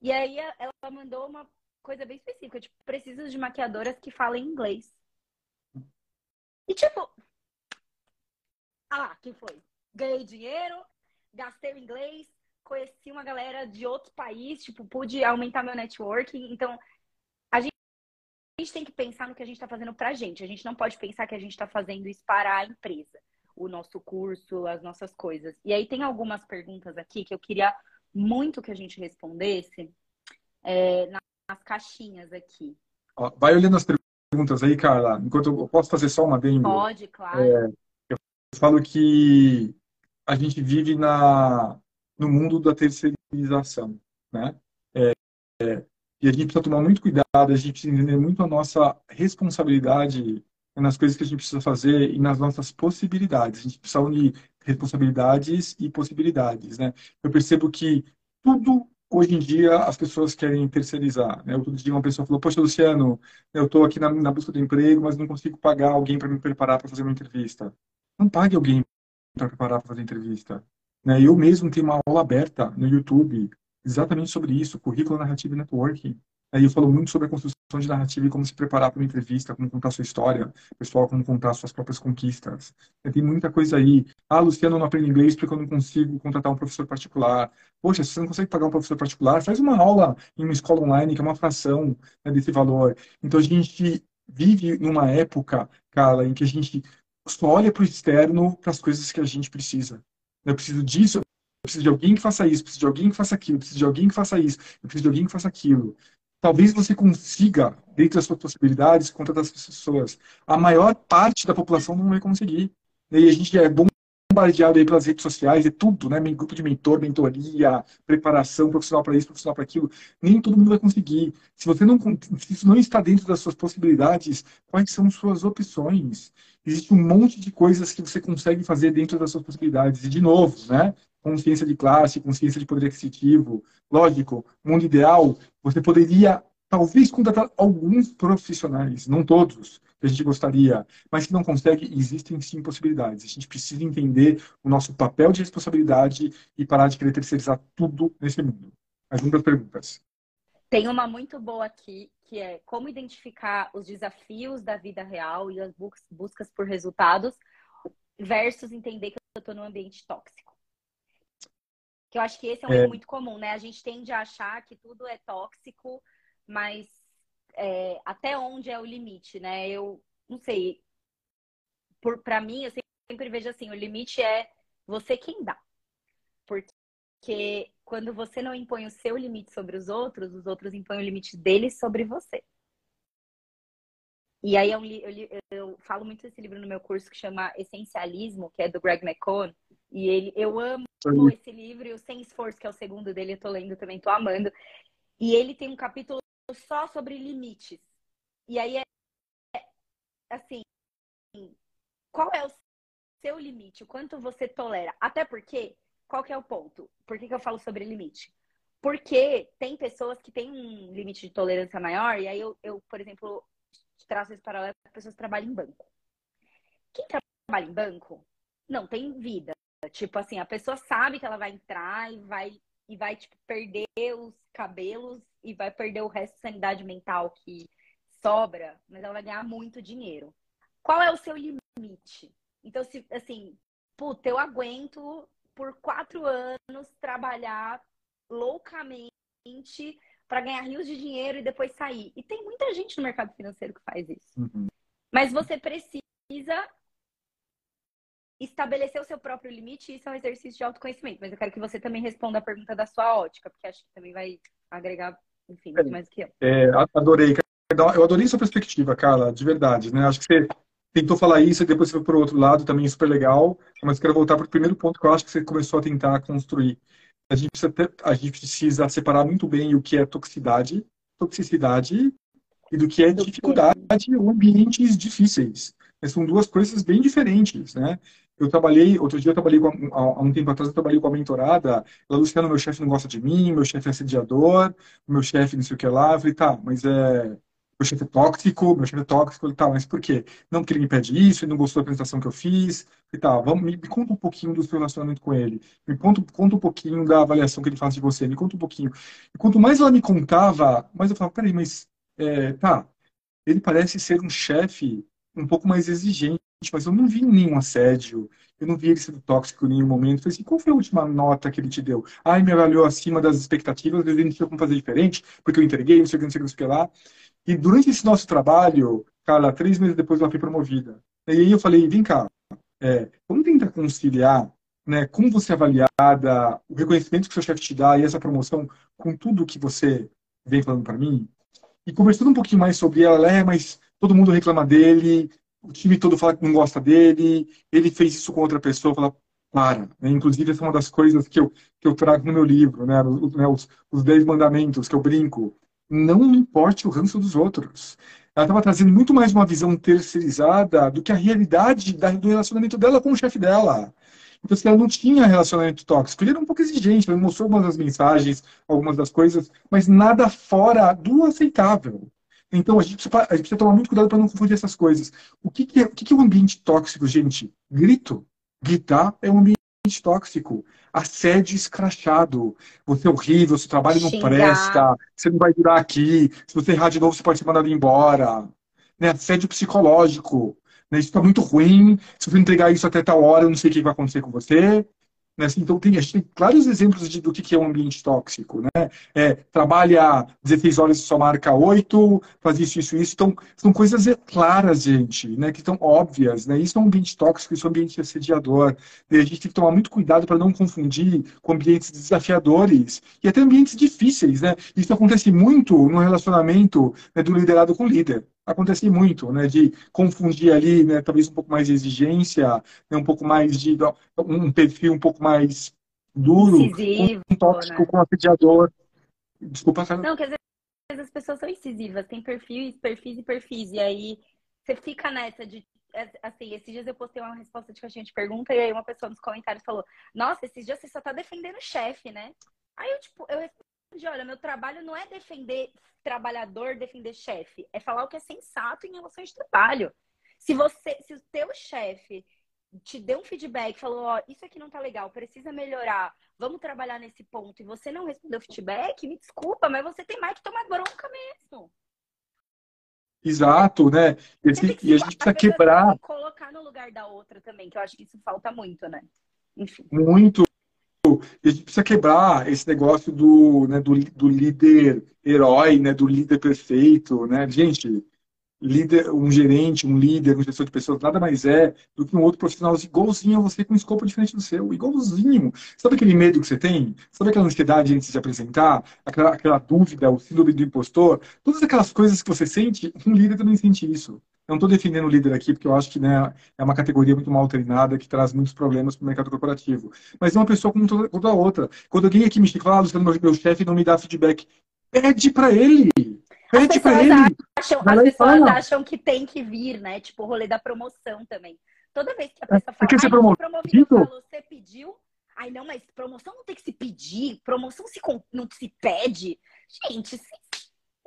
[SPEAKER 2] E aí ela mandou uma coisa bem específica, tipo, preciso de maquiadoras que falem inglês. E tipo. Ah lá, quem foi? Ganhei dinheiro, gastei o inglês, conheci uma galera de outro país, tipo, pude aumentar meu networking. Então, gente tem que pensar no que a gente está fazendo para a gente. A gente não pode pensar que a gente está fazendo isso para a empresa, o nosso curso, as nossas coisas. E aí tem algumas perguntas aqui que eu queria muito que a gente respondesse é, nas caixinhas aqui.
[SPEAKER 1] Vai olhando as perguntas aí, Carla. Enquanto eu posso fazer só uma dentro.
[SPEAKER 2] Pode, claro. É,
[SPEAKER 1] eu falo que a gente vive na, no mundo da terceirização, né? É, é, e a gente precisa tomar muito cuidado, a gente precisa entender muito a nossa responsabilidade nas coisas que a gente precisa fazer e nas nossas possibilidades. A gente precisa unir responsabilidades e possibilidades, né? Eu percebo que tudo hoje em dia as pessoas querem terceirizar. Né? Outro dia uma pessoa falou: Poxa, Luciano, eu estou aqui na, na, busca do emprego, mas não consigo pagar alguém para me preparar para fazer uma entrevista. Não pague alguém para preparar para fazer entrevista. Né? Eu mesmo tenho uma aula aberta no YouTube exatamente sobre isso, currículo, narrativa e networking. Aí eu falo muito sobre a construção de narrativa e como se preparar para uma entrevista, como contar sua história, pessoal, como contar suas próprias conquistas. Tem muita coisa aí. Ah, Luciano, eu não aprendo inglês porque eu não consigo contratar um professor particular. Poxa, se você não consegue pagar um professor particular, faz uma aula em uma escola online, que é uma fração né, desse valor. Então a gente vive numa época, cara, em que a gente só olha para o externo para as coisas que a gente precisa. Eu preciso disso, preciso de alguém que faça isso, preciso de alguém que faça aquilo, preciso de alguém que faça isso, preciso de alguém que faça aquilo. Talvez você consiga, dentro das suas possibilidades, contra das pessoas. A maior parte da população não vai conseguir. E a gente é bombardeado aí pelas redes sociais, e tudo, né? Grupo de mentor, mentoria, preparação profissional para isso, profissional para aquilo. Nem todo mundo vai conseguir. Se você não, se isso não está dentro das suas possibilidades, quais são suas opções? Existe um monte de coisas que você consegue fazer dentro das suas possibilidades. E, de novo, né? Consciência de classe, consciência de poder aquisitivo. Lógico, mundo ideal, você poderia talvez contratar alguns profissionais, não todos, que a gente gostaria, mas que não consegue, existem sim possibilidades. A gente precisa entender o nosso papel de responsabilidade e parar de querer terceirizar tudo nesse mundo. As muitas perguntas.
[SPEAKER 2] Tem uma muito boa aqui, que é como identificar os desafios da vida real e as buscas por resultados versus entender que eu estou num ambiente tóxico. Que eu acho que esse é um é. erro muito comum, né? A gente tende a achar que tudo é tóxico, mas é, até onde é o limite, né? Eu não sei. para mim, eu sempre vejo assim, o limite é você quem dá. Porque quando você não impõe o seu limite sobre os outros, os outros impõem o limite deles sobre você. E aí eu, eu, eu, falo muito desse livro no meu curso que chama Essencialismo, que é do Greg McCone. E ele, eu amo esse livro o Sem Esforço, que é o segundo dele, eu tô lendo também, tô amando. E ele tem um capítulo só sobre limites. E aí é assim, qual é o seu limite? O quanto você tolera? Até porque, qual que é o ponto? Por que, que eu falo sobre limite? Porque tem pessoas que têm um limite de tolerância maior, e aí eu, eu por exemplo, traço esse paralelo com pessoas que trabalham em banco. Quem trabalha em banco não tem vida. Tipo assim, a pessoa sabe que ela vai entrar e vai, e vai tipo, perder os cabelos e vai perder o resto de sanidade mental que sobra, mas ela vai ganhar muito dinheiro. Qual é o seu limite? Então, se assim, puta, eu aguento por quatro anos trabalhar loucamente para ganhar rios de dinheiro e depois sair. E tem muita gente no mercado financeiro que faz isso. Uhum. Mas você precisa estabelecer o seu próprio limite isso é um exercício de autoconhecimento. Mas eu quero que você também responda a pergunta da sua ótica, porque acho que também vai agregar, enfim, muito mais do que eu.
[SPEAKER 1] É, adorei. Eu adorei sua perspectiva, Carla, de verdade, né? Acho que você tentou falar isso e depois você foi para o outro lado, também super legal. Mas quero voltar para o primeiro ponto que eu acho que você começou a tentar construir. A gente precisa, ter, a gente precisa separar muito bem o que é toxicidade, toxicidade e do que é dificuldade ou ambientes difíceis. São duas coisas bem diferentes, né? Eu trabalhei, outro dia eu trabalhei, com, há um tempo atrás eu trabalhei com a mentorada, ela, Luciano, meu chefe não gosta de mim, meu chefe é assediador, meu chefe não sei o que lá, eu falei, tá, mas é, meu chefe é tóxico, meu chefe é tóxico, ele tá, mas por quê? Não porque ele me pede isso, ele não gostou da apresentação que eu fiz, e tá, vamos, me, me, conta um pouquinho do seu relacionamento com ele, me conta, conta um pouquinho da avaliação que ele faz de você, me conta um pouquinho. E quanto mais ela me contava, mais eu falava, peraí, mas, é, tá, ele parece ser um chefe um pouco mais exigente, mas eu não vi nenhum assédio, eu não vi ele sendo tóxico em nenhum momento. Eu falei assim, qual foi a última nota que ele te deu? Ele me avaliou acima das expectativas, ele não tinha como fazer diferente, porque eu entreguei, não sei o que, não sei o que, não sei o que lá. E durante esse nosso trabalho, cara, três meses depois ela foi promovida. E aí eu falei, vem cá, é, vamos tentar conciliar né, como você é avaliada, o reconhecimento que o seu chefe te dá e essa promoção com tudo que você vem falando para mim. E conversando um pouquinho mais sobre ela, é, mas todo mundo reclama dele, o time todo fala que não gosta dele, ele fez isso com outra pessoa, fala, para. Né? Inclusive, essa é uma das coisas que eu, que eu trago no meu livro, né? Os, né? os, os Dez Mandamentos, que eu brinco. Não importe o ranço dos outros. Ela estava trazendo muito mais uma visão terceirizada do que a realidade do relacionamento dela com o chefe dela. Então, assim, ela não tinha relacionamento tóxico. Ele era um pouco exigente, ele mostrou algumas das mensagens, algumas das coisas, mas nada fora do aceitável. Então, a gente precisa, a gente precisa tomar muito cuidado para não confundir essas coisas. O que, que é, o que, que é um ambiente tóxico, gente? Grito. Gritar é um ambiente tóxico. Assédio escrachado. Você é horrível, seu trabalho não Xingar. presta, você não vai durar aqui. Se você errar de novo, você pode ser mandado embora. Né? Assédio psicológico. Né? Isso está muito ruim. Se você entregar isso até tal hora, eu não sei o que vai acontecer com você. Né? Assim, então, tem, a gente tem vários exemplos de, do que é um ambiente tóxico. Né? É, trabalha 16 horas e só marca 8, faz isso, isso, isso. Então, são coisas claras, gente, né? que estão óbvias. Né? Isso é um ambiente tóxico, isso é um ambiente assediador. A gente tem que tomar muito cuidado para não confundir com ambientes desafiadores e até ambientes difíceis. Né? Isso acontece muito no relacionamento né, do liderado com o líder acontece muito, né, de confundir ali, né, talvez um pouco mais de exigência, né, um pouco mais de um perfil um pouco mais duro, incisivo, um tóxico né? com assediador. Desculpa, Carla.
[SPEAKER 2] Não, quer dizer, as pessoas são incisivas, tem perfis, perfis e perfis, e aí você fica nessa de assim, esses dias eu postei uma resposta de caixinha de pergunta e aí uma pessoa nos comentários falou: "Nossa, esses dias você só tá defendendo o chefe, né?" Aí eu tipo, eu respondi: "Olha, meu trabalho não é defender trabalhador defender chefe, é falar o que é sensato em relação de trabalho. Se você, se o teu chefe te deu um feedback, falou, ó, isso aqui não tá legal, precisa melhorar, vamos trabalhar nesse ponto, e você não respondeu o feedback, me desculpa, mas você tem mais que tomar bronca mesmo.
[SPEAKER 1] Exato, né? E, assim, e a gente precisa quebrar.
[SPEAKER 2] Colocar no lugar da outra também, que eu acho que isso falta muito, né?
[SPEAKER 1] Enfim. Muito, a gente precisa quebrar esse negócio do, né, do, do líder herói, né, do líder perfeito, né? Gente, líder, um gerente, um líder, um gestor de pessoas, nada mais é do que um outro profissional igualzinho a você, com um escopo diferente do seu, igualzinho. Sabe aquele medo que você tem? Sabe aquela ansiedade antes de apresentar? Aquela, aquela dúvida, o síndrome do impostor? Todas aquelas coisas que você sente, um líder também sente isso. Eu não estou defendendo o líder aqui, porque eu acho que né, é uma categoria muito mal treinada que traz muitos problemas para o mercado corporativo. Mas é uma pessoa como toda, toda outra. Quando alguém aqui me chega e fala, ah, Luciano, meu, meu chefe não me dá feedback, pede para ele. Pede para ele.
[SPEAKER 2] Acham, as pessoas acham que tem que vir, né? Tipo o rolê da promoção também. Toda vez que a pessoa fala,
[SPEAKER 1] que você promovido,
[SPEAKER 2] falo, você pediu. Ai, não, mas promoção não tem que se pedir, promoção se, não se pede. Gente,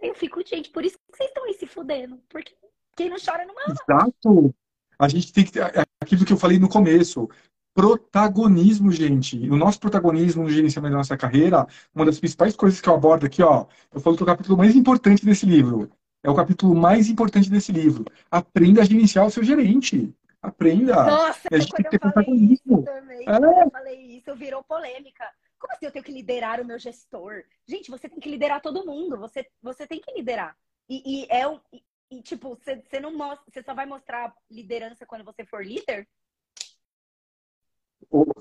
[SPEAKER 2] eu fico, gente, por isso que vocês estão aí se fudendo. Porque quem não chora não ama.
[SPEAKER 1] Exato. A gente tem que ter é aquilo que eu falei no começo. Protagonismo, gente. O nosso protagonismo no gerenciamento da nossa carreira, uma das principais coisas que eu abordo aqui, ó, eu falo que é o capítulo mais importante desse livro. É o capítulo mais importante desse livro. Aprenda a gerenciar o seu gerente. Aprenda.
[SPEAKER 2] Nossa,
[SPEAKER 1] a gente
[SPEAKER 2] tem
[SPEAKER 1] que ter protagonismo.
[SPEAKER 2] Também, é. Eu falei isso, virou polêmica. Como assim eu tenho que liderar o meu gestor? Gente, você tem que liderar todo mundo. Você, você tem que liderar. E, e é, e, tipo, você não mostra, você só vai mostrar liderança quando você for líder?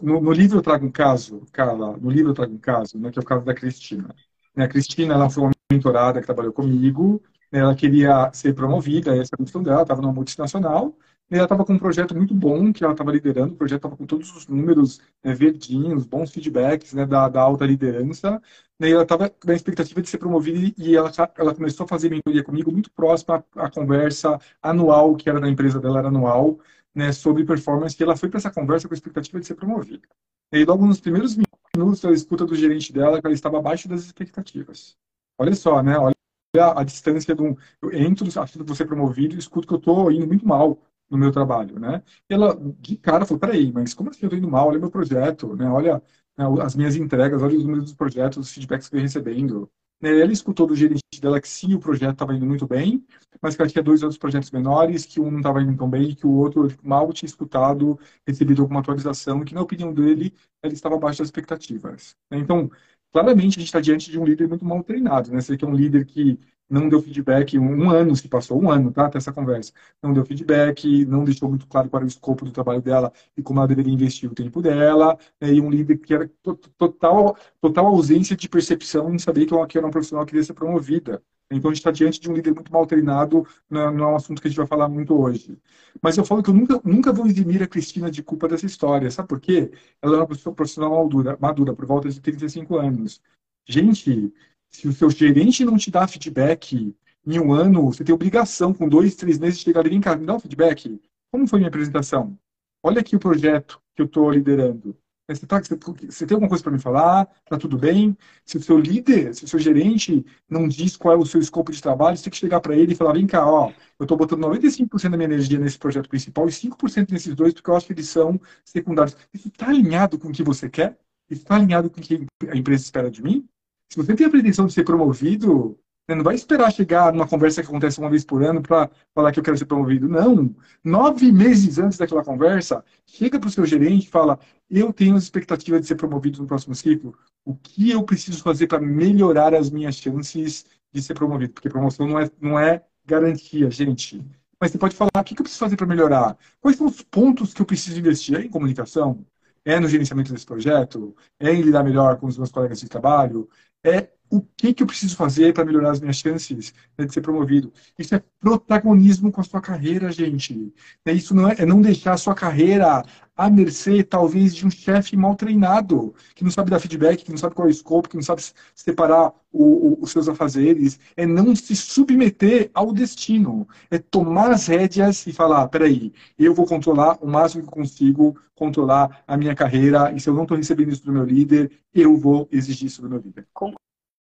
[SPEAKER 1] No, no, livro eu trago um caso, Carla, no livro eu trago um caso, né, que é o caso da Cristina. Né, a Cristina, ela foi uma mentorada que trabalhou comigo, né, ela queria ser promovida, essa é a questão dela, estava numa multinacional, e ela estava com um projeto muito bom que ela estava liderando, o projeto estava com todos os números né, verdinhos, bons feedbacks né, da, da alta liderança, né, e ela estava na expectativa de ser promovida e ela, ela começou a fazer mentoria comigo muito próxima à, à conversa anual, que era da empresa dela, era anual, né, sobre performance, e ela foi para essa conversa com a expectativa de ser promovida. E logo nos primeiros minutos, ela escuta do gerente dela que ela estava abaixo das expectativas. Olha só, né? Olha a, a distância do. Eu entro achando que ser promovido e escuto que eu estou indo muito mal no meu trabalho, né? E ela, de cara, falou, peraí, mas como assim eu estou indo mal? Olha meu projeto, né? Olha né, as minhas entregas, olha os números dos projetos, os feedbacks que eu recebendo. Né? Ela escutou do gerente dela que sim, o projeto estava indo muito bem, mas que ela tinha dois outros projetos menores, que um não estava indo tão bem, que o outro mal tinha escutado, recebido alguma atualização, e que, na opinião dele, ele estava abaixo das expectativas. Né? Então, claramente, a gente está diante de um líder muito mal treinado. Né? Você que é um líder que não deu feedback, um, um, ano se passou, um ano, tá, até essa conversa, não deu feedback, não deixou muito claro qual era o escopo do trabalho dela e como ela deveria investir o tempo dela, né, e um líder que era total, total ausência de percepção em saber que era uma profissional que queria ser promovida. Então, a gente está diante de um líder muito mal treinado, não, não é um assunto que a gente vai falar muito hoje. Mas eu falo que eu nunca, nunca vou eximir a Cristina de culpa dessa história. Sabe por quê? Ela é uma pessoa profissional madura, madura por volta de 35 anos. Gente, se o seu gerente não te dá feedback em um ano, você tem obrigação, com dois, três meses, de chegar ali, vem cá, me dá um feedback. Como foi minha apresentação? Olha aqui o projeto que eu estou liderando. Você, tá, você, tem alguma coisa para me falar? Está tudo bem? Se o seu líder, se o seu gerente não diz qual é o seu escopo de trabalho, você tem que chegar para ele e falar: vem cá, ó, eu estou botando 95% da minha energia nesse projeto principal e 5% nesses dois, porque eu acho que eles são secundários. Isso está alinhado com o que você quer? Está alinhado com o que a empresa espera de mim? Se você tem a pretensão de ser promovido, você não vai esperar chegar numa conversa que acontece uma vez por ano para falar que eu quero ser promovido. Não. Nove meses antes daquela conversa, chega para o seu gerente e fala: Eu tenho expectativa de ser promovido no próximo ciclo. O que eu preciso fazer para melhorar as minhas chances de ser promovido? Porque promoção não é, não é garantia, gente. Mas você pode falar: O que eu preciso fazer para melhorar? Quais são os pontos que eu preciso investir? É em comunicação? É no gerenciamento desse projeto? É em lidar melhor com os meus colegas de trabalho? É o que, que eu preciso fazer para melhorar as minhas chances né, de ser promovido. Isso é protagonismo com a sua carreira, gente. É, isso não é, é não deixar a sua carreira à mercê, talvez, de um chefe mal treinado, que não sabe dar feedback, que não sabe qual é o escopo, que não sabe separar o, o, os seus afazeres. É não se submeter ao destino. É tomar as rédeas e falar: peraí, eu vou controlar o máximo que consigo, controlar a minha carreira, e se eu não estou recebendo isso do meu líder, eu vou exigir isso do meu líder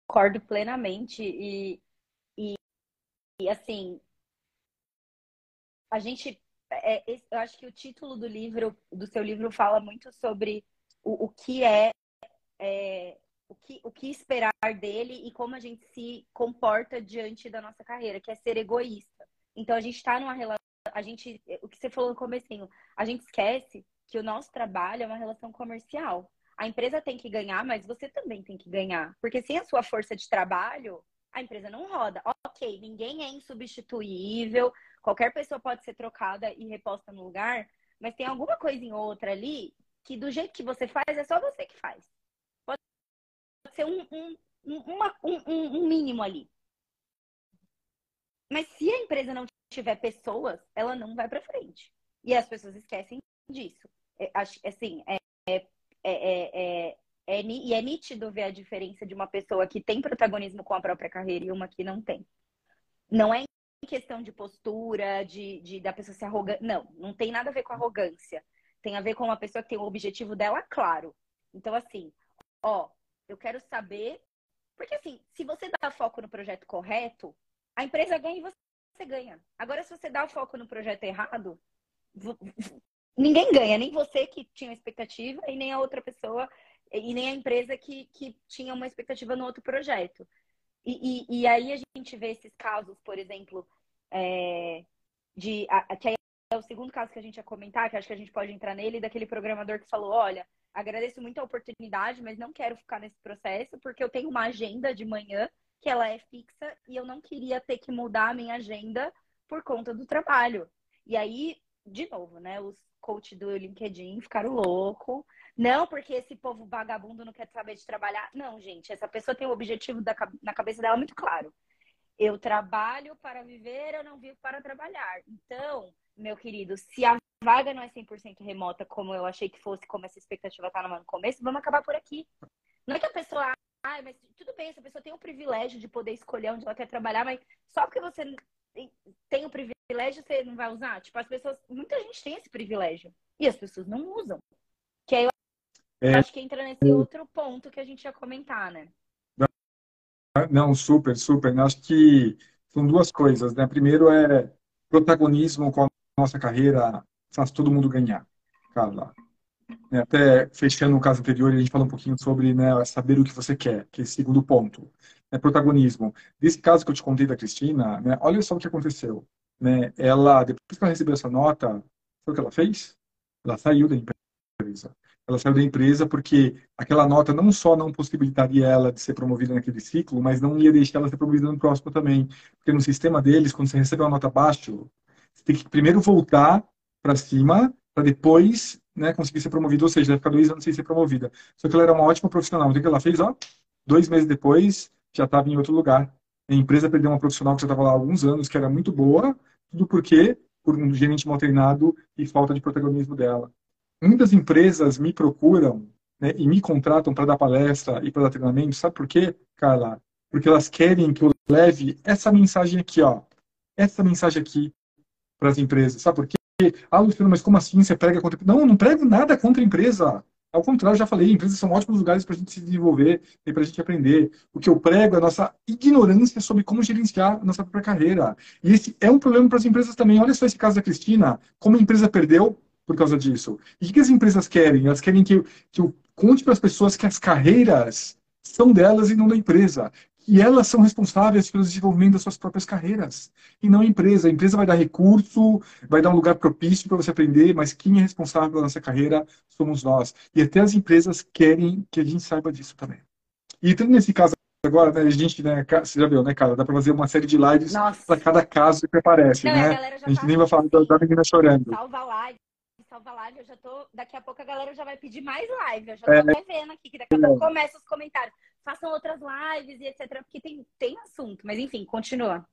[SPEAKER 2] concordo plenamente e, e, e assim, a gente, é, eu acho que o título do livro, do seu livro, fala muito sobre o, o que é, é o, que, o que esperar dele e como a gente se comporta diante da nossa carreira, que é ser egoísta. Então a gente está numa relação, a gente, o que você falou no comecinho, a gente esquece que o nosso trabalho é uma relação comercial a empresa tem que ganhar, mas você também tem que ganhar. Porque sem a sua força de trabalho, a empresa não roda. Ok, ninguém é insubstituível, qualquer pessoa pode ser trocada e reposta no lugar, mas tem alguma coisa em outra ali que do jeito que você faz, é só você que faz. Pode ser um, um, uma, um, um mínimo ali. Mas se a empresa não tiver pessoas, ela não vai para frente. E as pessoas esquecem disso. É, assim, é, é, é, é, é, e é nítido ver a diferença de uma pessoa que tem protagonismo com a própria carreira e uma que não tem. Não é em questão de postura, de, de da pessoa ser arrogante. Não, não tem nada a ver com arrogância. Tem a ver com uma pessoa que tem o objetivo dela claro. Então, assim, ó, eu quero saber. Porque, assim, se você dá foco no projeto correto, a empresa ganha e você ganha. Agora, se você dá foco no projeto errado, ninguém ganha, nem você que tinha expectativa e nem a outra pessoa e nem a empresa que, que tinha uma expectativa no outro projeto. E, e, e aí a gente vê esses casos, por exemplo, é, de a, que é o segundo caso que a gente ia comentar, que acho que a gente pode entrar nele, daquele programador que falou, olha, agradeço muito a oportunidade, mas não quero ficar nesse processo porque eu tenho uma agenda de manhã que ela é fixa e eu não queria ter que mudar a minha agenda por conta do trabalho. E aí, de novo, né, os coaches do LinkedIn ficaram loucos. Não, porque esse povo vagabundo não quer saber de trabalhar. Não, gente, essa pessoa tem o objetivo da, na cabeça dela muito claro. Eu trabalho para viver, eu não vivo para trabalhar. Então, meu querido, se a vaga não é 100% remota, como eu achei que fosse, como essa expectativa estava no começo, vamos acabar por aqui. Não é que a pessoa, ah, mas tudo bem, essa pessoa tem o privilégio de poder escolher onde ela quer trabalhar, mas só porque você tem o privilégio, você não vai usar? Tipo, as pessoas, muita gente tem esse privilégio e as pessoas não usam. Que aí eu é, acho que entra nesse outro ponto que a gente ia comentar, né?
[SPEAKER 1] Não, super, super. Acho que são duas coisas, né? Primeiro é protagonismo com a nossa carreira, faz todo mundo ganhar. Cara, né? Até fechando o caso anterior, a gente falou um pouquinho sobre né, saber o que você quer, que é o segundo ponto. Né, protagonismo. Desse caso que eu te contei da Cristina, né, olha só o que aconteceu. Né? Ela, depois que ela recebeu essa nota, sabe o que ela fez? Ela saiu da empresa. Ela saiu da empresa porque aquela nota não só não possibilitaria ela de ser promovida naquele ciclo, mas não ia deixar ela ser promovida no próximo também. Porque no sistema deles, quando você recebe uma nota baixa, você tem que primeiro voltar para cima para depois né, conseguir ser promovida, ou seja, vai ficar dois anos sem ser promovida. Só que ela era uma ótima profissional. Então, o que ela fez? Ó, dois meses depois, já estava em outro lugar. A empresa perdeu uma profissional que já estava lá há alguns anos, que era muito boa, tudo porque por um gerente mal treinado e falta de protagonismo dela. Muitas empresas me procuram né, e me contratam para dar palestra e para dar treinamento. Sabe por quê, Carla? Porque elas querem que eu leve essa mensagem aqui, ó. Essa mensagem aqui para as empresas. Sabe por quê? Ah, Luciano, mas como assim você prega contra... Não, não prego nada contra a empresa. Ao contrário, já falei, empresas são ótimos lugares para a gente se desenvolver e para a gente aprender. O que eu prego é a nossa ignorância sobre como gerenciar a nossa própria carreira. E esse é um problema para as empresas também. Olha só esse caso da Cristina, como a empresa perdeu por causa disso. E o que as empresas querem? Elas querem que eu, que eu conte para as pessoas que as carreiras são delas e não da empresa. E elas são responsáveis pelo desenvolvimento das suas próprias carreiras. E não a empresa. A empresa vai dar recurso, vai dar um lugar propício para você aprender, mas quem é responsável pela nossa carreira somos nós. E até as empresas querem que a gente saiba disso também. E entrando nesse caso agora, né, a gente, né, você já viu, né, cara? Dá para fazer uma série de lives para cada caso que aparece, não, né? A, a gente tá nem vai falar da, da menina chorando.
[SPEAKER 2] Salva live salva live, eu já tô. Daqui a pouco a galera já vai pedir mais live. Eu já tô é, até vendo aqui, que daqui a pouco começa os comentários. Façam outras lives e etc. Porque tem, tem assunto, mas enfim, continua.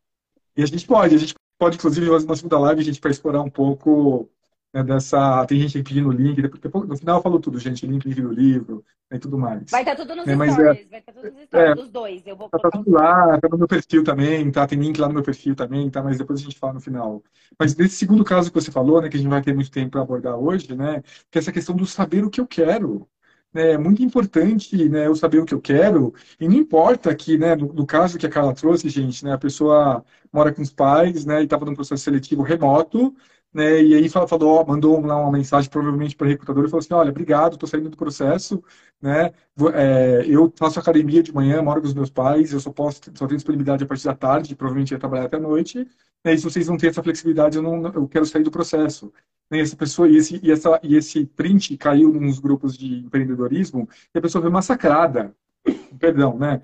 [SPEAKER 1] E a gente pode, a gente pode, inclusive, uma segunda live, a gente, para explorar um pouco né, dessa. Tem gente pedindo link, depois, no final falou tudo, gente, link, link do livro e tudo mais.
[SPEAKER 2] Vai estar tá tudo nos é, stories, é, vai estar tá tudo nos stories é, dos dois. Eu vou tá,
[SPEAKER 1] tudo lá, tá no meu perfil também, tá? Tem link lá no meu perfil também, tá? Mas depois a gente fala no final. Mas nesse segundo caso que você falou, né, que a gente vai ter muito tempo para abordar hoje, né, que é essa questão do saber o que eu quero. Né, é muito importante né, eu saber o que eu quero, e não importa que, né, no, caso que a Carla trouxe, gente, né, a pessoa mora com os pais, né, e estava num processo seletivo remoto, né? E aí falou, mandou lá uma mensagem provavelmente para recrutador e falou assim, olha, obrigado, estou saindo do processo, né? É, eu faço academia de manhã, moro com os meus pais, eu só posso, só tenho disponibilidade a partir da tarde, provavelmente ia trabalhar até a noite. Né? E se vocês não têm essa flexibilidade, eu não, eu quero sair do processo. E essa pessoa e esse e essa e esse print caiu nos grupos de empreendedorismo e a pessoa foi massacrada, perdão, né?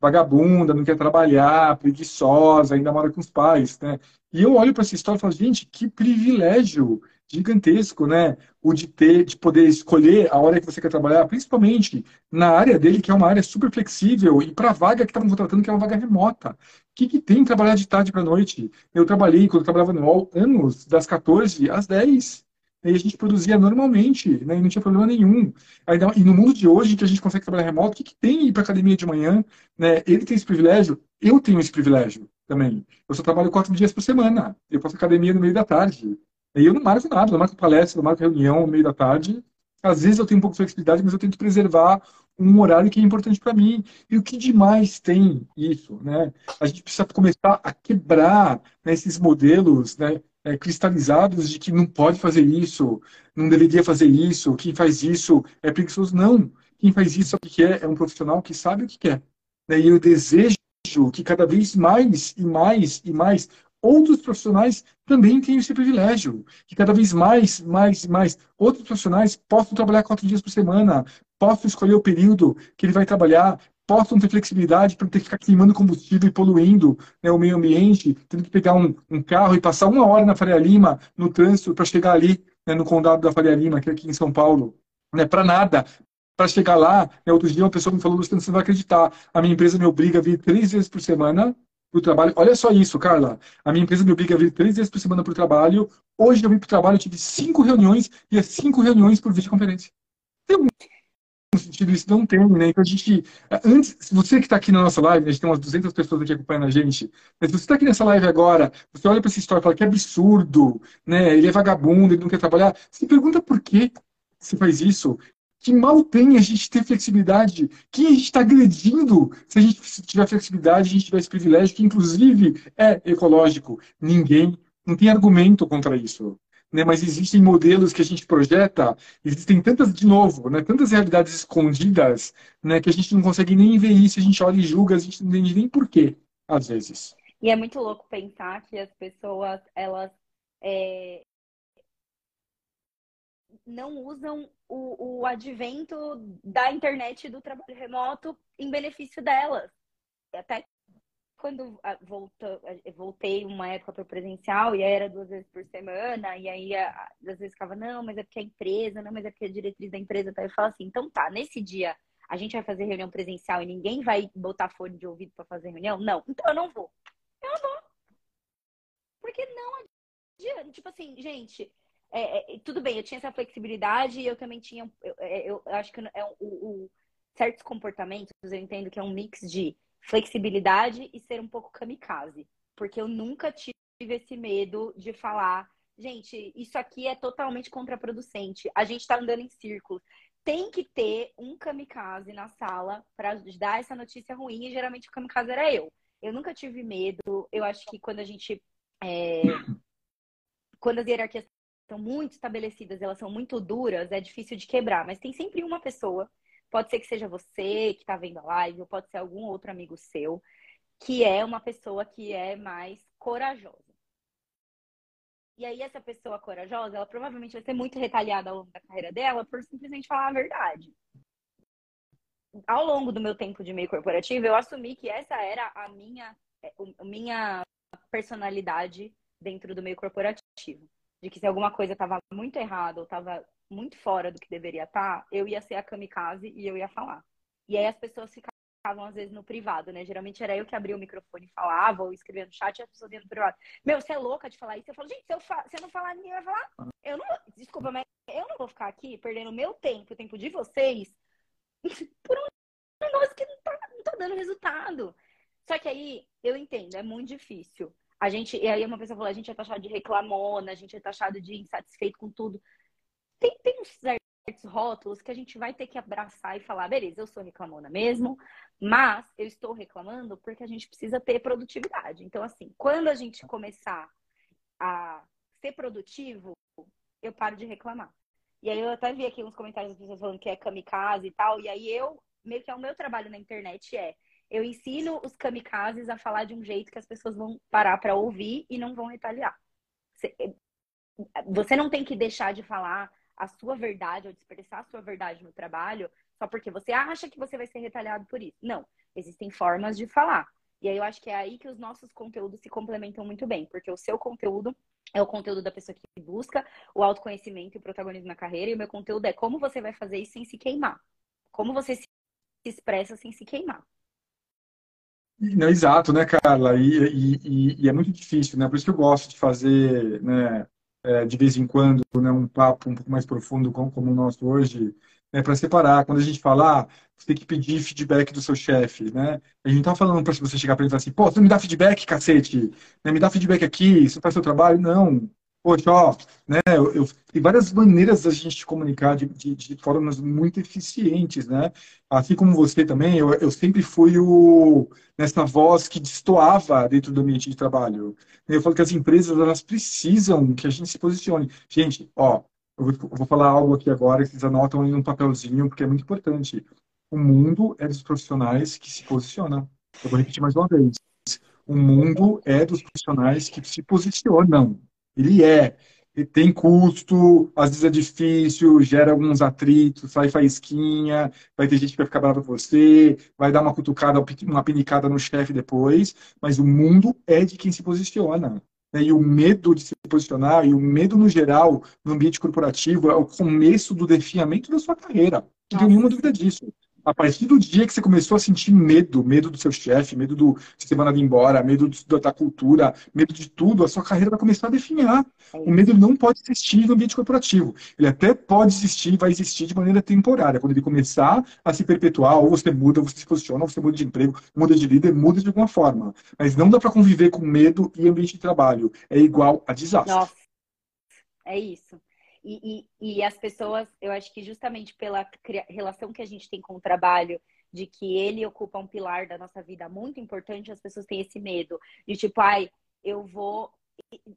[SPEAKER 1] Vagabunda, não quer trabalhar, preguiçosa, ainda mora com os pais, né? E eu olho para essa história e falo, gente, que privilégio gigantesco, né? O de ter, de poder escolher a hora que você quer trabalhar, principalmente na área dele, que é uma área super flexível, e para a vaga que estavam contratando, que é uma vaga remota. O que, que tem trabalhar de tarde para noite? Eu trabalhei, quando eu trabalhava no UOL, anos, das 14 às 10. E a gente produzia normalmente, né? E não tinha problema nenhum. E no mundo de hoje, que a gente consegue trabalhar remoto, o que, que tem ir para academia de manhã? Né? Ele tem esse privilégio, eu tenho esse privilégio também. Eu só trabalho quatro dias por semana. Eu faço academia no meio da tarde. E eu não marco nada, não marco palestra, não marco reunião no meio da tarde. Às vezes eu tenho um pouco de flexibilidade, mas eu tento preservar um horário que é importante para mim. E o que demais tem isso, né? A gente precisa começar a quebrar né, esses modelos, né? É, cristalizados de que não pode fazer isso, não deveria fazer isso, quem faz isso é preguiçoso. Não. Quem faz isso sabe o que é, é um profissional que sabe o que quer. Né? E eu desejo que cada vez mais e mais e mais outros profissionais também tenham esse privilégio. Que cada vez mais, mais, mais outros profissionais possam trabalhar quatro dias por semana, possam escolher o período que ele vai trabalhar, possam ter flexibilidade para ter que ficar queimando combustível e poluindo né, o meio ambiente, tendo que pegar um, um, carro e passar uma hora na Faria Lima, no trânsito, para chegar ali, né, no condado da Faria Lima, que é aqui em São Paulo. Né, para nada. Para chegar lá, né, outro dia uma pessoa me falou, Luciano, você não vai acreditar, a minha empresa me obriga a vir três vezes por semana para o trabalho. Olha só isso, Carla. A minha empresa me obriga a vir três vezes por semana para o trabalho. Hoje eu vim para o trabalho, tive cinco reuniões e as cinco reuniões por videoconferência. Tem algum sentido isso? Não tem, né? Então a gente. Antes, você que está aqui na nossa live, né, a gente tem umas 200 pessoas aqui acompanhando a gente, mas se você está aqui nessa live agora, você olha para essa história e fala que é absurdo, né? Ele é vagabundo, ele não quer trabalhar. Você pergunta por que você faz isso? que mal tem a gente ter flexibilidade, quem a gente está agredindo se a gente tiver flexibilidade, a gente tiver esse privilégio, que inclusive é ecológico. Ninguém, não tem argumento contra isso. Né? Mas existem modelos que a gente projeta, existem tantas, de novo, né? tantas realidades escondidas né? que a gente não consegue nem ver isso, a gente olha e julga, a gente não entende nem porquê, às vezes.
[SPEAKER 2] E é muito louco pensar que as pessoas, elas é, não usam o, o advento da internet e do trabalho remoto em benefício delas. Até quando voltou, voltei uma época para o presencial e era duas vezes por semana, e aí às vezes ficava, não, mas é porque a empresa, não, mas é porque a diretriz da empresa tá. Eu falo assim, então tá, nesse dia a gente vai fazer reunião presencial e ninguém vai botar fone de ouvido para fazer reunião? Não, então eu não vou. Eu não vou. Porque não adianta. Tipo assim, gente, é, é, tudo bem, eu tinha essa flexibilidade e eu também tinha. Eu, é, eu, eu acho que é o, o, certos comportamentos, eu entendo que é um mix de flexibilidade e ser um pouco kamikaze. Porque eu nunca tive esse medo de falar, gente, isso aqui é totalmente contraproducente. A gente está andando em círculos. Tem que ter um kamikaze na sala para dar essa notícia ruim, e geralmente o kamikaze era eu. Eu nunca tive medo. Eu acho que quando a gente. É... Quando as hierarquias estão muito estabelecidas, elas são muito duras, é difícil de quebrar. Mas tem sempre uma pessoa, pode ser que seja você que está vendo a live, ou pode ser algum outro amigo seu, que é uma pessoa que é mais corajosa. E aí, essa pessoa corajosa, ela provavelmente vai ser muito retalhada ao longo da carreira dela por simplesmente falar a verdade. Ao longo do meu tempo de meio corporativo, eu assumi que essa era a minha, a é, minha personalidade dentro do meio corporativo de que se alguma coisa estava muito errada ou estava muito fora do que deveria estar, eu ia ser a kamikaze e eu ia falar. E aí as pessoas ficavam às vezes no privado, né? Geralmente era eu que abria o microfone e falava, ou escrevia no chat e as pessoas iam no privado. Meu, você é louca de falar isso? Eu falo, gente, se eu, fa... se eu não falar, ninguém vai falar. Eu não, desculpa, mas eu não vou ficar aqui perdendo meu tempo, o tempo de vocês, por um negócio que não tá, não tá dando resultado. Só que aí eu entendo, é muito difícil a gente, e aí uma pessoa falou, a gente é taxado de reclamona, a gente é taxado de insatisfeito com tudo. Tem, tem uns certos rótulos que a gente vai ter que abraçar e falar, beleza, eu sou reclamona mesmo, mas eu estou reclamando porque a gente precisa ter produtividade. Então, assim, quando a gente começar a ser produtivo, eu paro de reclamar. E aí eu até vi aqui uns comentários das pessoas falando que é kamikaze e tal, e aí eu, meio que é o meu trabalho na internet é eu ensino os kamikazes a falar de um jeito que as pessoas vão parar para ouvir e não vão retaliar. Você não tem que deixar de falar a sua verdade ou de expressar a sua verdade no trabalho só porque você acha que você vai ser retalhado por isso. Não, existem formas de falar. E aí eu acho que é aí que os nossos conteúdos se complementam muito bem, porque o seu conteúdo é o conteúdo da pessoa que busca o autoconhecimento e o protagonismo na carreira, e o meu conteúdo é como você vai fazer isso sem se queimar. Como você se expressa sem se queimar.
[SPEAKER 1] Não, exato, né, Carla? E, e, e, é muito difícil, né? Por isso que eu gosto de fazer, né, é, de vez em quando, né, um papo um pouco mais profundo como, como o nosso hoje, né, para separar. Quando a gente fala, ah, você tem que pedir feedback do seu chefe, né? A gente não tá falando para você chegar para ele e falar assim, pô, você me dá feedback, cacete, né? me dá feedback aqui, você faz seu trabalho. Não, poxa, ó, né, eu, eu, tem várias maneiras da gente comunicar de, de, de, formas muito eficientes, né? Assim como você também, eu, eu sempre fui o, nessa voz que destoava dentro do ambiente de trabalho. Eu falo que as empresas, elas precisam que a gente se posicione. Gente, ó, eu vou, eu vou falar algo aqui agora que vocês anotam aí num papelzinho, porque é muito importante. O mundo é dos profissionais que se posicionam. Eu vou repetir mais uma vez. O mundo é dos profissionais que se posicionam. Ele é. Ele tem custo, às vezes é difícil, gera alguns atritos, sai faísquinha, vai ter gente que vai ficar brava com você, vai dar uma cutucada, uma pinicada no chefe depois, mas o mundo é de quem se posiciona. Né? E o medo de se posicionar, e o medo no geral, no ambiente corporativo, é o começo do definhamento da sua carreira. Não tenho nenhuma dúvida disso a partir do dia que você começou a sentir medo, medo do seu chefe, medo do, de ser mandado embora, medo do, da cultura, medo de tudo, a sua carreira vai começar a definhar. É o medo não pode existir no ambiente corporativo. Ele até pode existir, vai existir de maneira temporária. Quando ele começar a se perpetuar, ou você muda, ou você se posiciona, ou você muda de emprego, muda de líder, muda de alguma forma. Mas não dá para conviver com medo e ambiente de trabalho. É igual a desastre.
[SPEAKER 2] Nossa, é isso. E, e, e, as pessoas, eu acho que justamente pela relação que a gente tem com o trabalho, de que ele ocupa um pilar da nossa vida muito importante, as pessoas têm esse medo de tipo, ai, eu vou.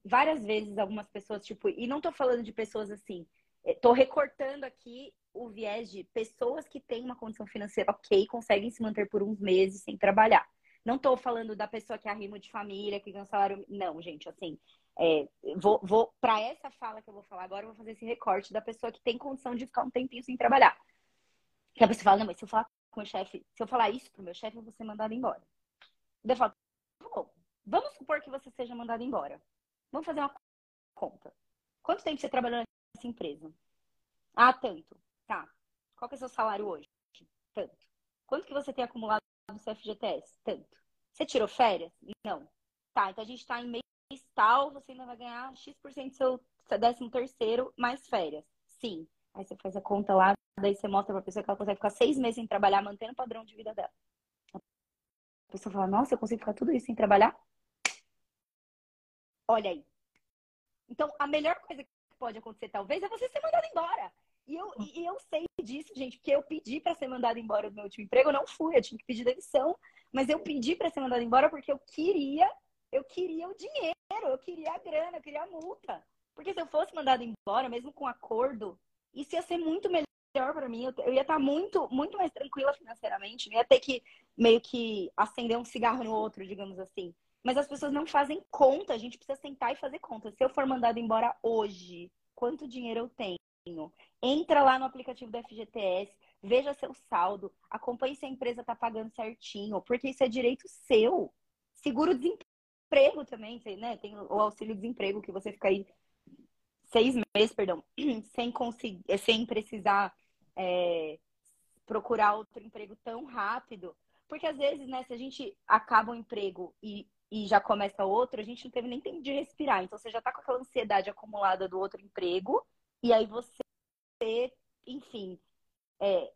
[SPEAKER 2] Várias vezes, algumas pessoas, tipo, e não tô falando de pessoas assim, eh, tô recortando aqui o viés de pessoas que têm uma condição financeira ok, conseguem se manter por uns meses sem trabalhar. Não tô falando da pessoa que arrimo de família, que ganha um salário. Não, gente, assim, é, vou, vou para essa fala que eu vou falar agora, eu vou fazer esse recorte da pessoa que tem condição de ficar um tempinho sem trabalhar. Que a pessoa fala, não, mas se eu falar com o chefe, se eu falar isso pro meu chefe, eu vou ser mandado embora. Eu falo, bom, vamos supor que você seja mandado embora. Vamos fazer uma conta. Quanto tempo você trabalhou nessa empresa? Ah, tanto. Tá. Qual que é o seu salário hoje? Tanto. Quanto que você tem acumulado no CFGTS? Tanto. Você tirou férias? Não. Tá, então a gente está em meio tal, você ainda vai ganhar X% do seu décimo terceiro mais férias. Sim. Aí você faz a conta lá, daí você mostra pra pessoa que ela consegue ficar seis meses sem trabalhar, mantendo o padrão de vida dela. A pessoa fala, nossa, eu consigo ficar tudo isso sem trabalhar? Olha aí. Então, a melhor coisa que pode acontecer, talvez, é você ser mandado embora. E eu, e eu sei disso, gente, porque eu pedi para ser mandado embora do meu último emprego, eu não fui, eu tinha que pedir demissão, mas eu pedi para ser mandado embora porque eu queria eu queria o dinheiro, eu queria a grana, eu queria a multa. Porque se eu fosse mandado embora, mesmo com acordo, isso ia ser muito melhor para mim. Eu ia estar muito, muito mais tranquila financeiramente. Não ia ter que meio que acender um cigarro no outro, digamos assim. Mas as pessoas não fazem conta. A gente precisa sentar e fazer conta. Se eu for mandado embora hoje, quanto dinheiro eu tenho? Entra lá no aplicativo do FGTS, veja seu saldo, acompanhe se a empresa está pagando certinho, porque isso é direito seu. Seguro emprego também, né? Tem o auxílio-desemprego que você fica aí seis meses, perdão, sem conseguir, sem precisar é, procurar outro emprego tão rápido. Porque às vezes, né, se a gente acaba um emprego e, e já começa outro, a gente não teve nem tempo de respirar. Então você já tá com aquela ansiedade acumulada do outro emprego, e aí você, enfim, é,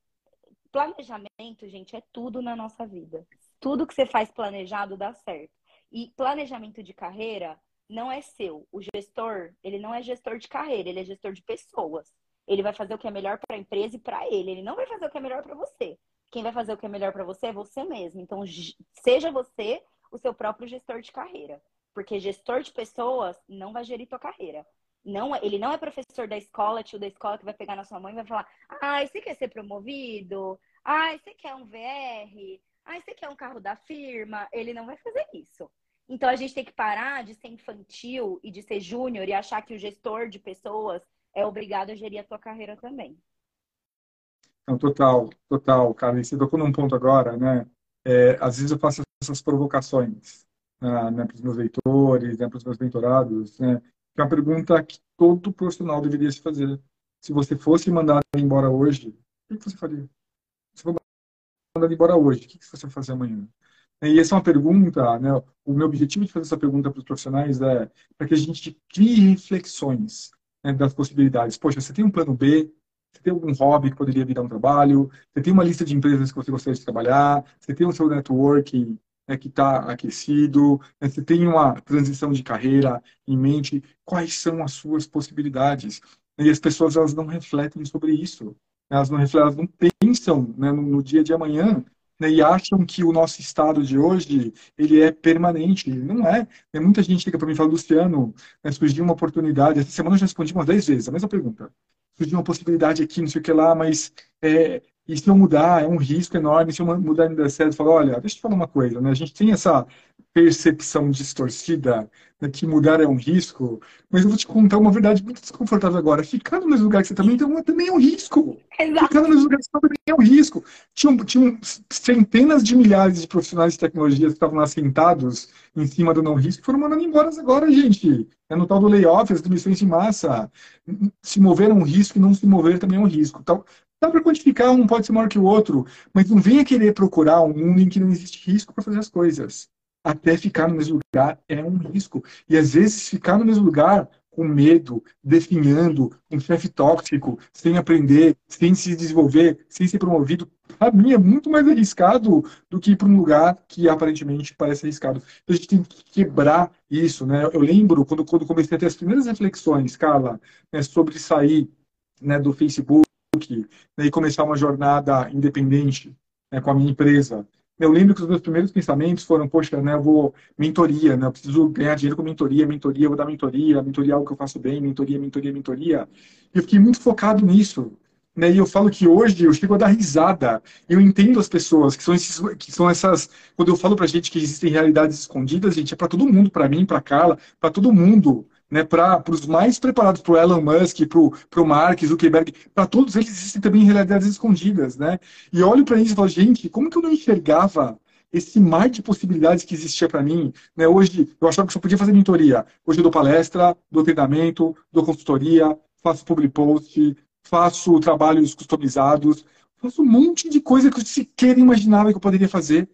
[SPEAKER 2] planejamento, gente, é tudo na nossa vida. Tudo que você faz planejado dá certo. E planejamento de carreira não é seu. O gestor, ele não é gestor de carreira, ele é gestor de pessoas. Ele vai fazer o que é melhor para a empresa e para ele. Ele não vai fazer o que é melhor para você. Quem vai fazer o que é melhor para você é você mesmo. Então, seja você o seu próprio gestor de carreira. Porque gestor de pessoas não vai gerir tua carreira. Não, ele não é professor da escola, tio da escola que vai pegar na sua mão e vai falar: ah, você quer ser promovido? Ah, você quer um VR? Ah, você quer um carro da firma? Ele não vai fazer isso. Então a gente tem que parar de ser infantil e de ser júnior e achar que o gestor de pessoas é obrigado a gerir a tua carreira também.
[SPEAKER 1] Não, total, total, cara. E você tocou num ponto agora, né? É, às vezes eu faço essas provocações né, né para os meus leitores, né, para os meus mentorados, né? Que é uma pergunta que todo profissional deveria se fazer. Se você fosse mandado embora hoje, o que você faria? Mandado embora hoje, o que você vai fazer amanhã? E essa é uma pergunta, né? O meu objetivo de fazer essa pergunta para os profissionais é para que a gente crie reflexões né, das possibilidades. Poxa, você tem um plano B? Você tem algum hobby que poderia virar um trabalho? Você tem uma lista de empresas que você gostaria de trabalhar? Você tem o seu network né, que está aquecido? Né, você tem uma transição de carreira em mente? Quais são as suas possibilidades? E as pessoas elas não refletem sobre isso. Elas não refletem, elas não pensam né, no, no dia de amanhã né, e acham que o nosso estado de hoje ele é permanente. Não é. Né, muita gente liga para mim e fala, Luciano, né, surgiu uma oportunidade. Essa semana eu já respondi umas 10 vezes a mesma pergunta. Surgiu uma possibilidade aqui, não sei o que lá, mas é, e se eu mudar, é um risco enorme. Se eu mudar não der certo, eu falo, olha, deixa eu te falar uma coisa, né? A gente tem essa percepção distorcida né, que mudar é um risco, mas eu vou te contar uma verdade muito desconfortável agora. Ficar no mesmo lugar que você também, então, também é um risco.
[SPEAKER 2] Exato.
[SPEAKER 1] Ficar no mesmo lugar que você também é um risco. Tinham, tinham centenas de milhares de profissionais de tecnologia que estavam lá sentados em cima do não risco foram mandando embora agora, gente. É no tal do layoff, as demissões em massa. Se mover é um risco e não se mover também é um risco. Então, Dá para quantificar, um pode ser maior que o outro, mas não venha querer procurar um mundo em que não existe risco para fazer as coisas. Até ficar no mesmo lugar é um risco. E às vezes ficar no mesmo lugar com medo, definhando, um chefe tóxico, sem aprender, sem se desenvolver, sem ser promovido, para mim é muito mais arriscado do que ir para um lugar que aparentemente parece arriscado. Então, a gente tem que quebrar isso, né? Eu lembro quando, quando comecei a ter as primeiras reflexões, Carla, né, sobre sair né, do Facebook, né, e começar uma jornada independente né, com a minha empresa. Eu lembro que os meus primeiros pensamentos foram, poxa, né, eu vou mentoria, né, eu preciso ganhar dinheiro com mentoria, mentoria, eu vou dar mentoria, mentoria é algo que eu faço bem, mentoria, mentoria, mentoria. E eu fiquei muito focado nisso. Né, e eu falo que hoje eu chego a dar risada. Eu entendo as pessoas que são esses, que são essas. Quando eu falo pra gente que existem realidades escondidas, gente, é para todo mundo, para mim, para Carla, para todo mundo né, para os mais preparados, para o Elon Musk, para o Mark Zuckerberg, para todos eles existem também realidades escondidas, né? E olho para isso e falo, gente, como que eu não enxergava esse mar de possibilidades que existia para mim, né? Hoje eu achava que só podia fazer mentoria. Hoje eu dou palestra, dou treinamento, dou consultoria, faço public post, faço trabalhos customizados, faço um monte de coisa que eu sequer imaginava que eu poderia fazer.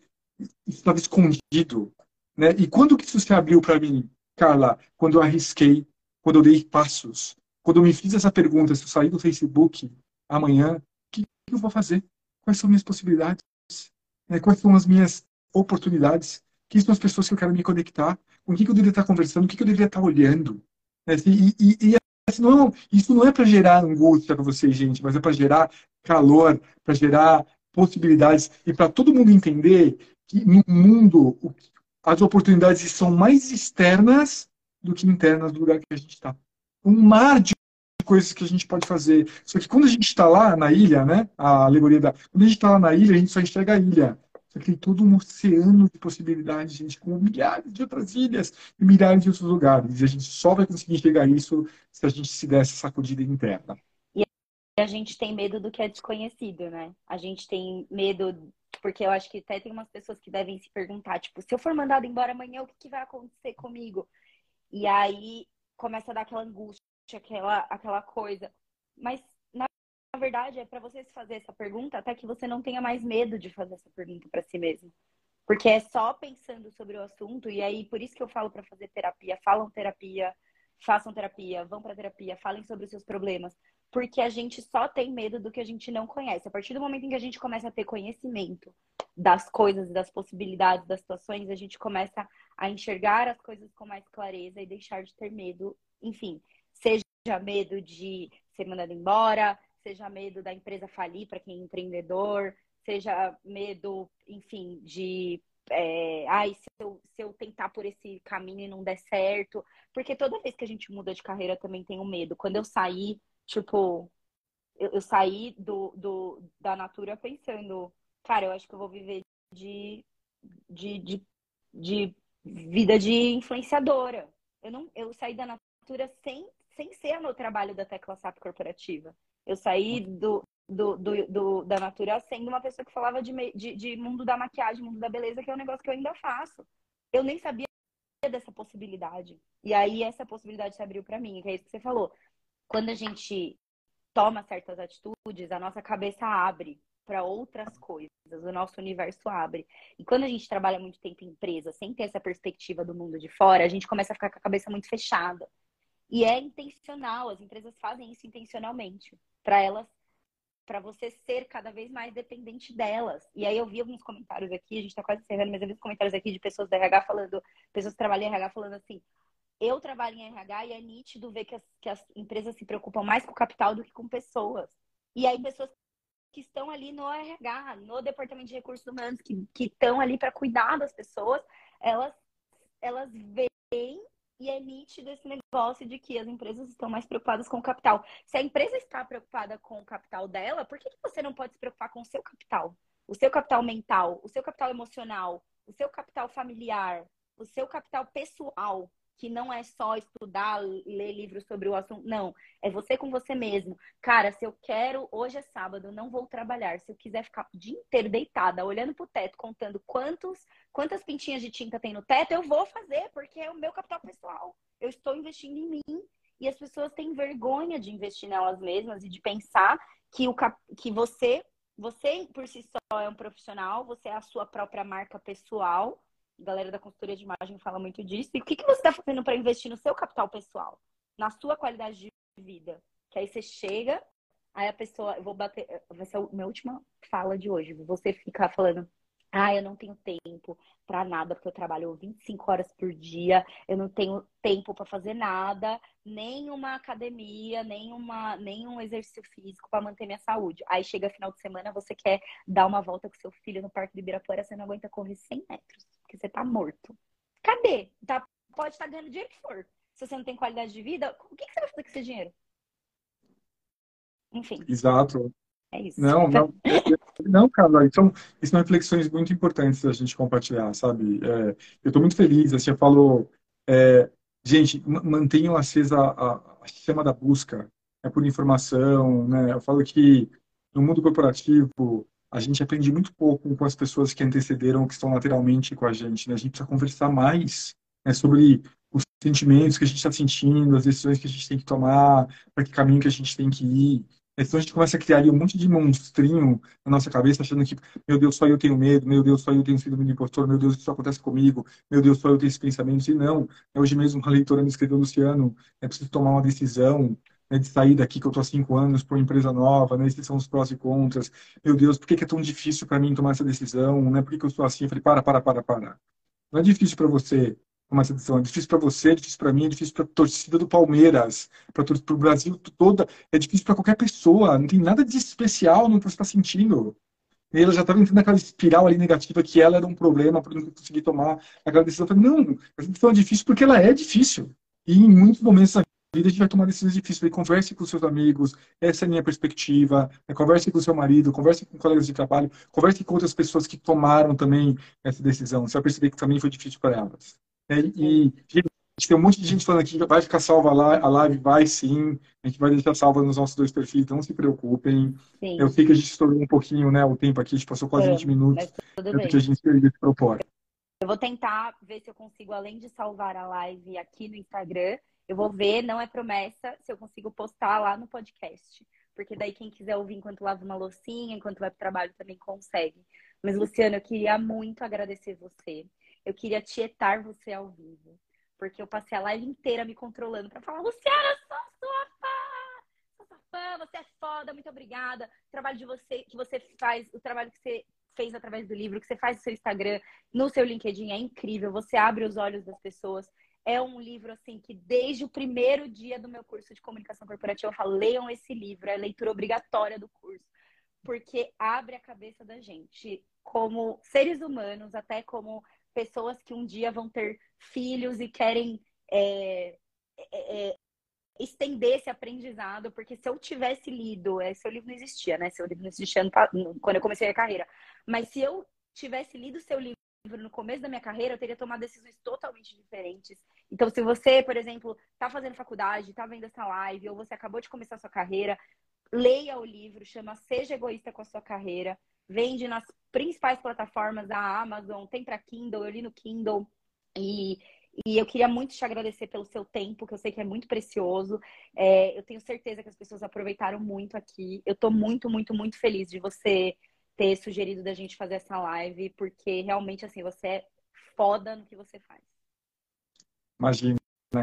[SPEAKER 1] Estava escondido, né? E quando que isso se abriu para mim? Carla, quando eu arrisquei, quando eu dei passos, quando eu me fiz essa pergunta, se eu sair do Facebook amanhã, o que eu vou fazer? Quais são minhas possibilidades? Né, quais são as minhas oportunidades? Quem são as pessoas que eu quero me conectar? Com quem que eu deveria estar conversando? O que eu deveria estar olhando? Né, e, e, e assim, não, isso não é para gerar angústia para vocês, gente, mas é para gerar calor, para gerar possibilidades e para todo mundo entender que no mundo as oportunidades são mais externas do que internas do lugar que a gente está. Um mar de coisas que a gente pode fazer. Só que quando a gente está lá na ilha, né? A alegoria da. Quando a gente está lá na ilha, a gente só enxerga a ilha. Só que tem todo um oceano de possibilidades, gente, com milhares de outras ilhas e milhares de outros lugares. E a gente só vai conseguir enxergar isso se a gente se der essa sacudida interna.
[SPEAKER 2] E a gente tem medo do que é desconhecido, né? A gente tem medo porque eu acho que até tem umas pessoas que devem se perguntar, tipo, se eu for mandado embora amanhã, o que, que vai acontecer comigo? E aí começa a dar aquela angústia, aquela, aquela coisa. Mas, na verdade, é para você se fazer essa pergunta até que você não tenha mais medo de fazer essa pergunta para si mesmo. Porque é só pensando sobre o assunto, e aí por isso que eu falo para fazer terapia, falam terapia, façam terapia, vão para terapia, falem sobre os seus problemas porque a gente só tem medo do que a gente não conhece. A partir do momento em que a gente começa a ter conhecimento das coisas, das possibilidades, das situações, a gente começa a enxergar as coisas com mais clareza e deixar de ter medo, enfim, seja medo de ser mandado embora, seja medo da empresa falir para quem é empreendedor, seja medo, enfim, de é, ai, se eu, se eu tentar por esse caminho e não der certo. Porque toda vez que a gente muda de carreira também um medo. Quando eu saí Tipo, eu, eu saí do, do, da Natura pensando, cara, eu acho que eu vou viver de, de, de, de vida de influenciadora. Eu, não, eu saí da Natura sem, sem ser no trabalho da Tecla SAP corporativa. Eu saí do, do, do, do, da Natura sendo uma pessoa que falava de, de, de mundo da maquiagem, mundo da beleza, que é um negócio que eu ainda faço. Eu nem sabia dessa possibilidade. E aí essa possibilidade se abriu para mim, que é isso que você falou. Quando a gente toma certas atitudes, a nossa cabeça abre para outras coisas, o nosso universo abre. E quando a gente trabalha muito tempo em empresa, sem ter essa perspectiva do mundo de fora, a gente começa a ficar com a cabeça muito fechada. E é intencional, as empresas fazem isso intencionalmente, para elas para você ser cada vez mais dependente delas. E aí eu vi alguns comentários aqui, a gente está quase encerrando, mas eu vi comentários aqui de pessoas da RH falando, pessoas que trabalham em RH falando assim, eu trabalho em RH e é nítido ver que as, que as empresas se preocupam mais com capital do que com pessoas. E aí pessoas que estão ali no RH, no Departamento de Recursos Humanos, que, que estão ali para cuidar das pessoas, elas, elas veem e é nítido esse negócio de que as empresas estão mais preocupadas com o capital. Se a empresa está preocupada com o capital dela, por que, que você não pode se preocupar com o seu capital? O seu capital mental, o seu capital emocional, o seu capital familiar, o seu capital pessoal que não é só estudar, ler livros sobre o assunto. Não, é você com você mesmo. Cara, se eu quero, hoje é sábado, não vou trabalhar. Se eu quiser ficar o dia inteiro deitada, olhando pro teto, contando quantos, quantas pintinhas de tinta tem no teto, eu vou fazer, porque é o meu capital pessoal. Eu estou investindo em mim. E as pessoas têm vergonha de investir nelas mesmas e de pensar que, o cap... que você, você por si só é um profissional, você é a sua própria marca pessoal a galera da consultoria de imagem fala muito disso. E o que, que você está fazendo para investir no seu capital pessoal, na sua qualidade de vida? Que aí você chega, aí a pessoa, eu vou bater, vai ser a minha última fala de hoje. Você ficar falando, ah, eu não tenho tempo para nada, porque eu trabalho 25 horas por dia, eu não tenho tempo para fazer nada, nem uma academia, nem, uma, nem um exercício físico para manter minha saúde. Aí chega final de semana, você quer dar uma volta com seu filho no Parque de Ibirapuera, você não aguenta correr 100 metros, porque você tá morto. Cadê? Tá, pode estar tá ganhando dinheiro que for. Se você não tem qualidade de vida, o que, que você vai fazer com esse dinheiro? Enfim.
[SPEAKER 1] Exato.
[SPEAKER 2] É isso.
[SPEAKER 1] Não, não. Não, cara, então, são reflexões muito importantes da gente compartilhar, sabe? É, eu estou muito feliz, assim, eu falo, é, gente, mantenham acesa a, a chama da busca é por informação, né? Eu falo que no mundo corporativo a gente aprende muito pouco com as pessoas que antecederam, que estão lateralmente com a gente, né? A gente precisa conversar mais né, sobre os sentimentos que a gente está sentindo, as decisões que a gente tem que tomar, para que caminho que a gente tem que ir. Então a gente começa a criar ali um monte de monstrinho na nossa cabeça, achando que, meu Deus, só eu tenho medo, meu Deus, só eu tenho síndrome de impostor, meu Deus, isso acontece comigo, meu Deus, só eu tenho esse pensamento. E não, é hoje mesmo uma leitora me escreveu, Luciano, é preciso tomar uma decisão, né, de sair daqui que eu estou há cinco anos para uma empresa nova, né, esses são os prós e contras. Meu Deus, por que, que é tão difícil para mim tomar essa decisão? Né? Por que, que eu estou assim? Eu falei, para, para, para, para. Não é difícil para você uma decisão. É difícil para você, é difícil para mim, é difícil para a torcida do Palmeiras, para o Brasil toda. É difícil para qualquer pessoa. Não tem nada de especial no que você está sentindo. E ela já estava entrando naquela espiral ali negativa que ela era um problema para não conseguir tomar aquela decisão. Eu falei, não, a decisão é difícil porque ela é difícil. E em muitos momentos vida a gente vai tomar decisões difíceis. Converse com seus amigos, essa é a minha perspectiva. Né? Converse com seu marido, converse com colegas de trabalho, converse com outras pessoas que tomaram também essa decisão. Você vai perceber que também foi difícil para elas. É, e, gente, tem um monte de gente falando aqui, vai ficar salva lá, a live vai sim, a gente vai deixar salva nos nossos dois perfis, então não se preocupem. Sim. Eu sei que a gente estourou um pouquinho né, o tempo aqui, a gente passou quase é, 20 minutos, é porque a gente perdeu esse propósito.
[SPEAKER 2] Eu vou tentar ver se eu consigo, além de salvar a live aqui no Instagram, eu vou ver, não é promessa, se eu consigo postar lá no podcast. Porque daí quem quiser ouvir enquanto lava uma loucinha, enquanto vai para o trabalho também consegue. Mas, Luciano, eu queria muito agradecer você eu queria tietar você ao vivo. Porque eu passei a live inteira me controlando para falar, Luciana, sou sua fã! Sou sua fã, você é foda, muito obrigada. O trabalho de você, que você faz, o trabalho que você fez através do livro, que você faz no seu Instagram, no seu LinkedIn é incrível. Você abre os olhos das pessoas. É um livro, assim, que desde o primeiro dia do meu curso de comunicação corporativa eu falo, leiam esse livro, é leitura obrigatória do curso. Porque abre a cabeça da gente como seres humanos, até como pessoas que um dia vão ter filhos e querem é, é, é, estender esse aprendizado, porque se eu tivesse lido, é, seu livro não existia, né? Seu livro não existia quando eu comecei a carreira. Mas se eu tivesse lido seu livro no começo da minha carreira, eu teria tomado decisões totalmente diferentes. Então, se você, por exemplo, está fazendo faculdade, está vendo essa live, ou você acabou de começar a sua carreira, leia o livro, chama Seja Egoísta com a Sua Carreira. Vende nas principais plataformas da Amazon, tem para Kindle, eu li no Kindle. E, e eu queria muito te agradecer pelo seu tempo, que eu sei que é muito precioso. É, eu tenho certeza que as pessoas aproveitaram muito aqui. Eu estou muito, muito, muito feliz de você ter sugerido da gente fazer essa live, porque realmente, assim, você é foda no que você faz.
[SPEAKER 1] Imagina,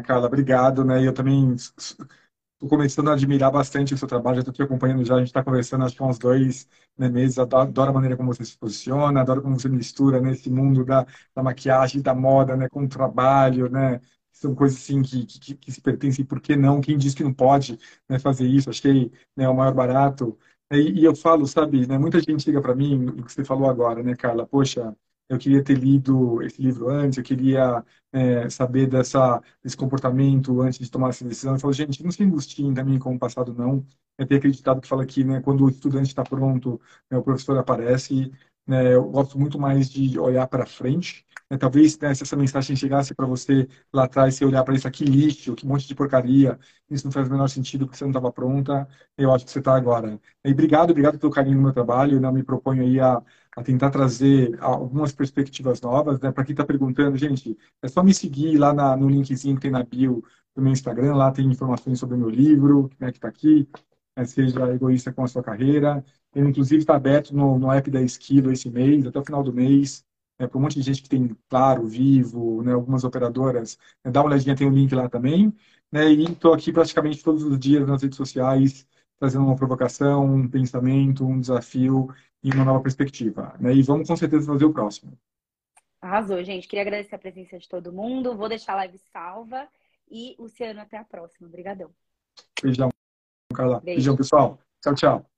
[SPEAKER 1] Carla, obrigado, né? Eu também estou começando a admirar bastante o seu trabalho, estou te acompanhando já, a gente está conversando acho que há uns dois né, meses, adoro, a maneira como você se posiciona, adoro como você mistura nesse né, mundo da, da maquiagem, da moda, né, com o trabalho, né, são coisas assim que, que, que, se pertencem, por que não? Quem diz que não pode né, fazer isso? Achei né, o maior barato. E, e eu falo, sabe, né, muita gente chega para mim, o que você falou agora, né, Carla, poxa, eu queria ter lido esse livro antes, eu queria é, saber dessa, desse comportamento antes de tomar essa decisão. Eu falo, gente, não se angustiem também com o passado, não. É ter acreditado que fala que né, quando o estudante está pronto, né, o professor aparece. Né, eu gosto muito mais de olhar para frente. Né, talvez né, se essa mensagem chegasse para você lá atrás, você olhar para isso aqui, lixo, que monte de porcaria, isso não faz o menor sentido porque você não estava pronta, eu acho que você está agora. E obrigado, obrigado pelo carinho no meu trabalho. Eu não me proponho aí a a tentar trazer algumas perspectivas novas, né? Para quem está perguntando, gente, é só me seguir lá na, no linkzinho que tem na bio do meu Instagram, lá tem informações sobre o meu livro, né, que está aqui, né, seja egoísta com a sua carreira. Ele, inclusive, está aberto no, no app da Esquilo esse mês, até o final do mês, né, para um monte de gente que tem Claro, Vivo, né, algumas operadoras. Né, dá uma olhadinha, tem o um link lá também. Né, e estou aqui praticamente todos os dias nas redes sociais, trazendo uma provocação, um pensamento, um desafio e uma nova perspectiva. Né? E vamos com certeza fazer o próximo.
[SPEAKER 2] Arrasou, gente. Queria agradecer a presença de todo mundo. Vou deixar a live salva. E, Luciano, até a próxima. Obrigadão.
[SPEAKER 1] Beijão, Carla. Beijo. Beijão, pessoal. Tchau, tchau.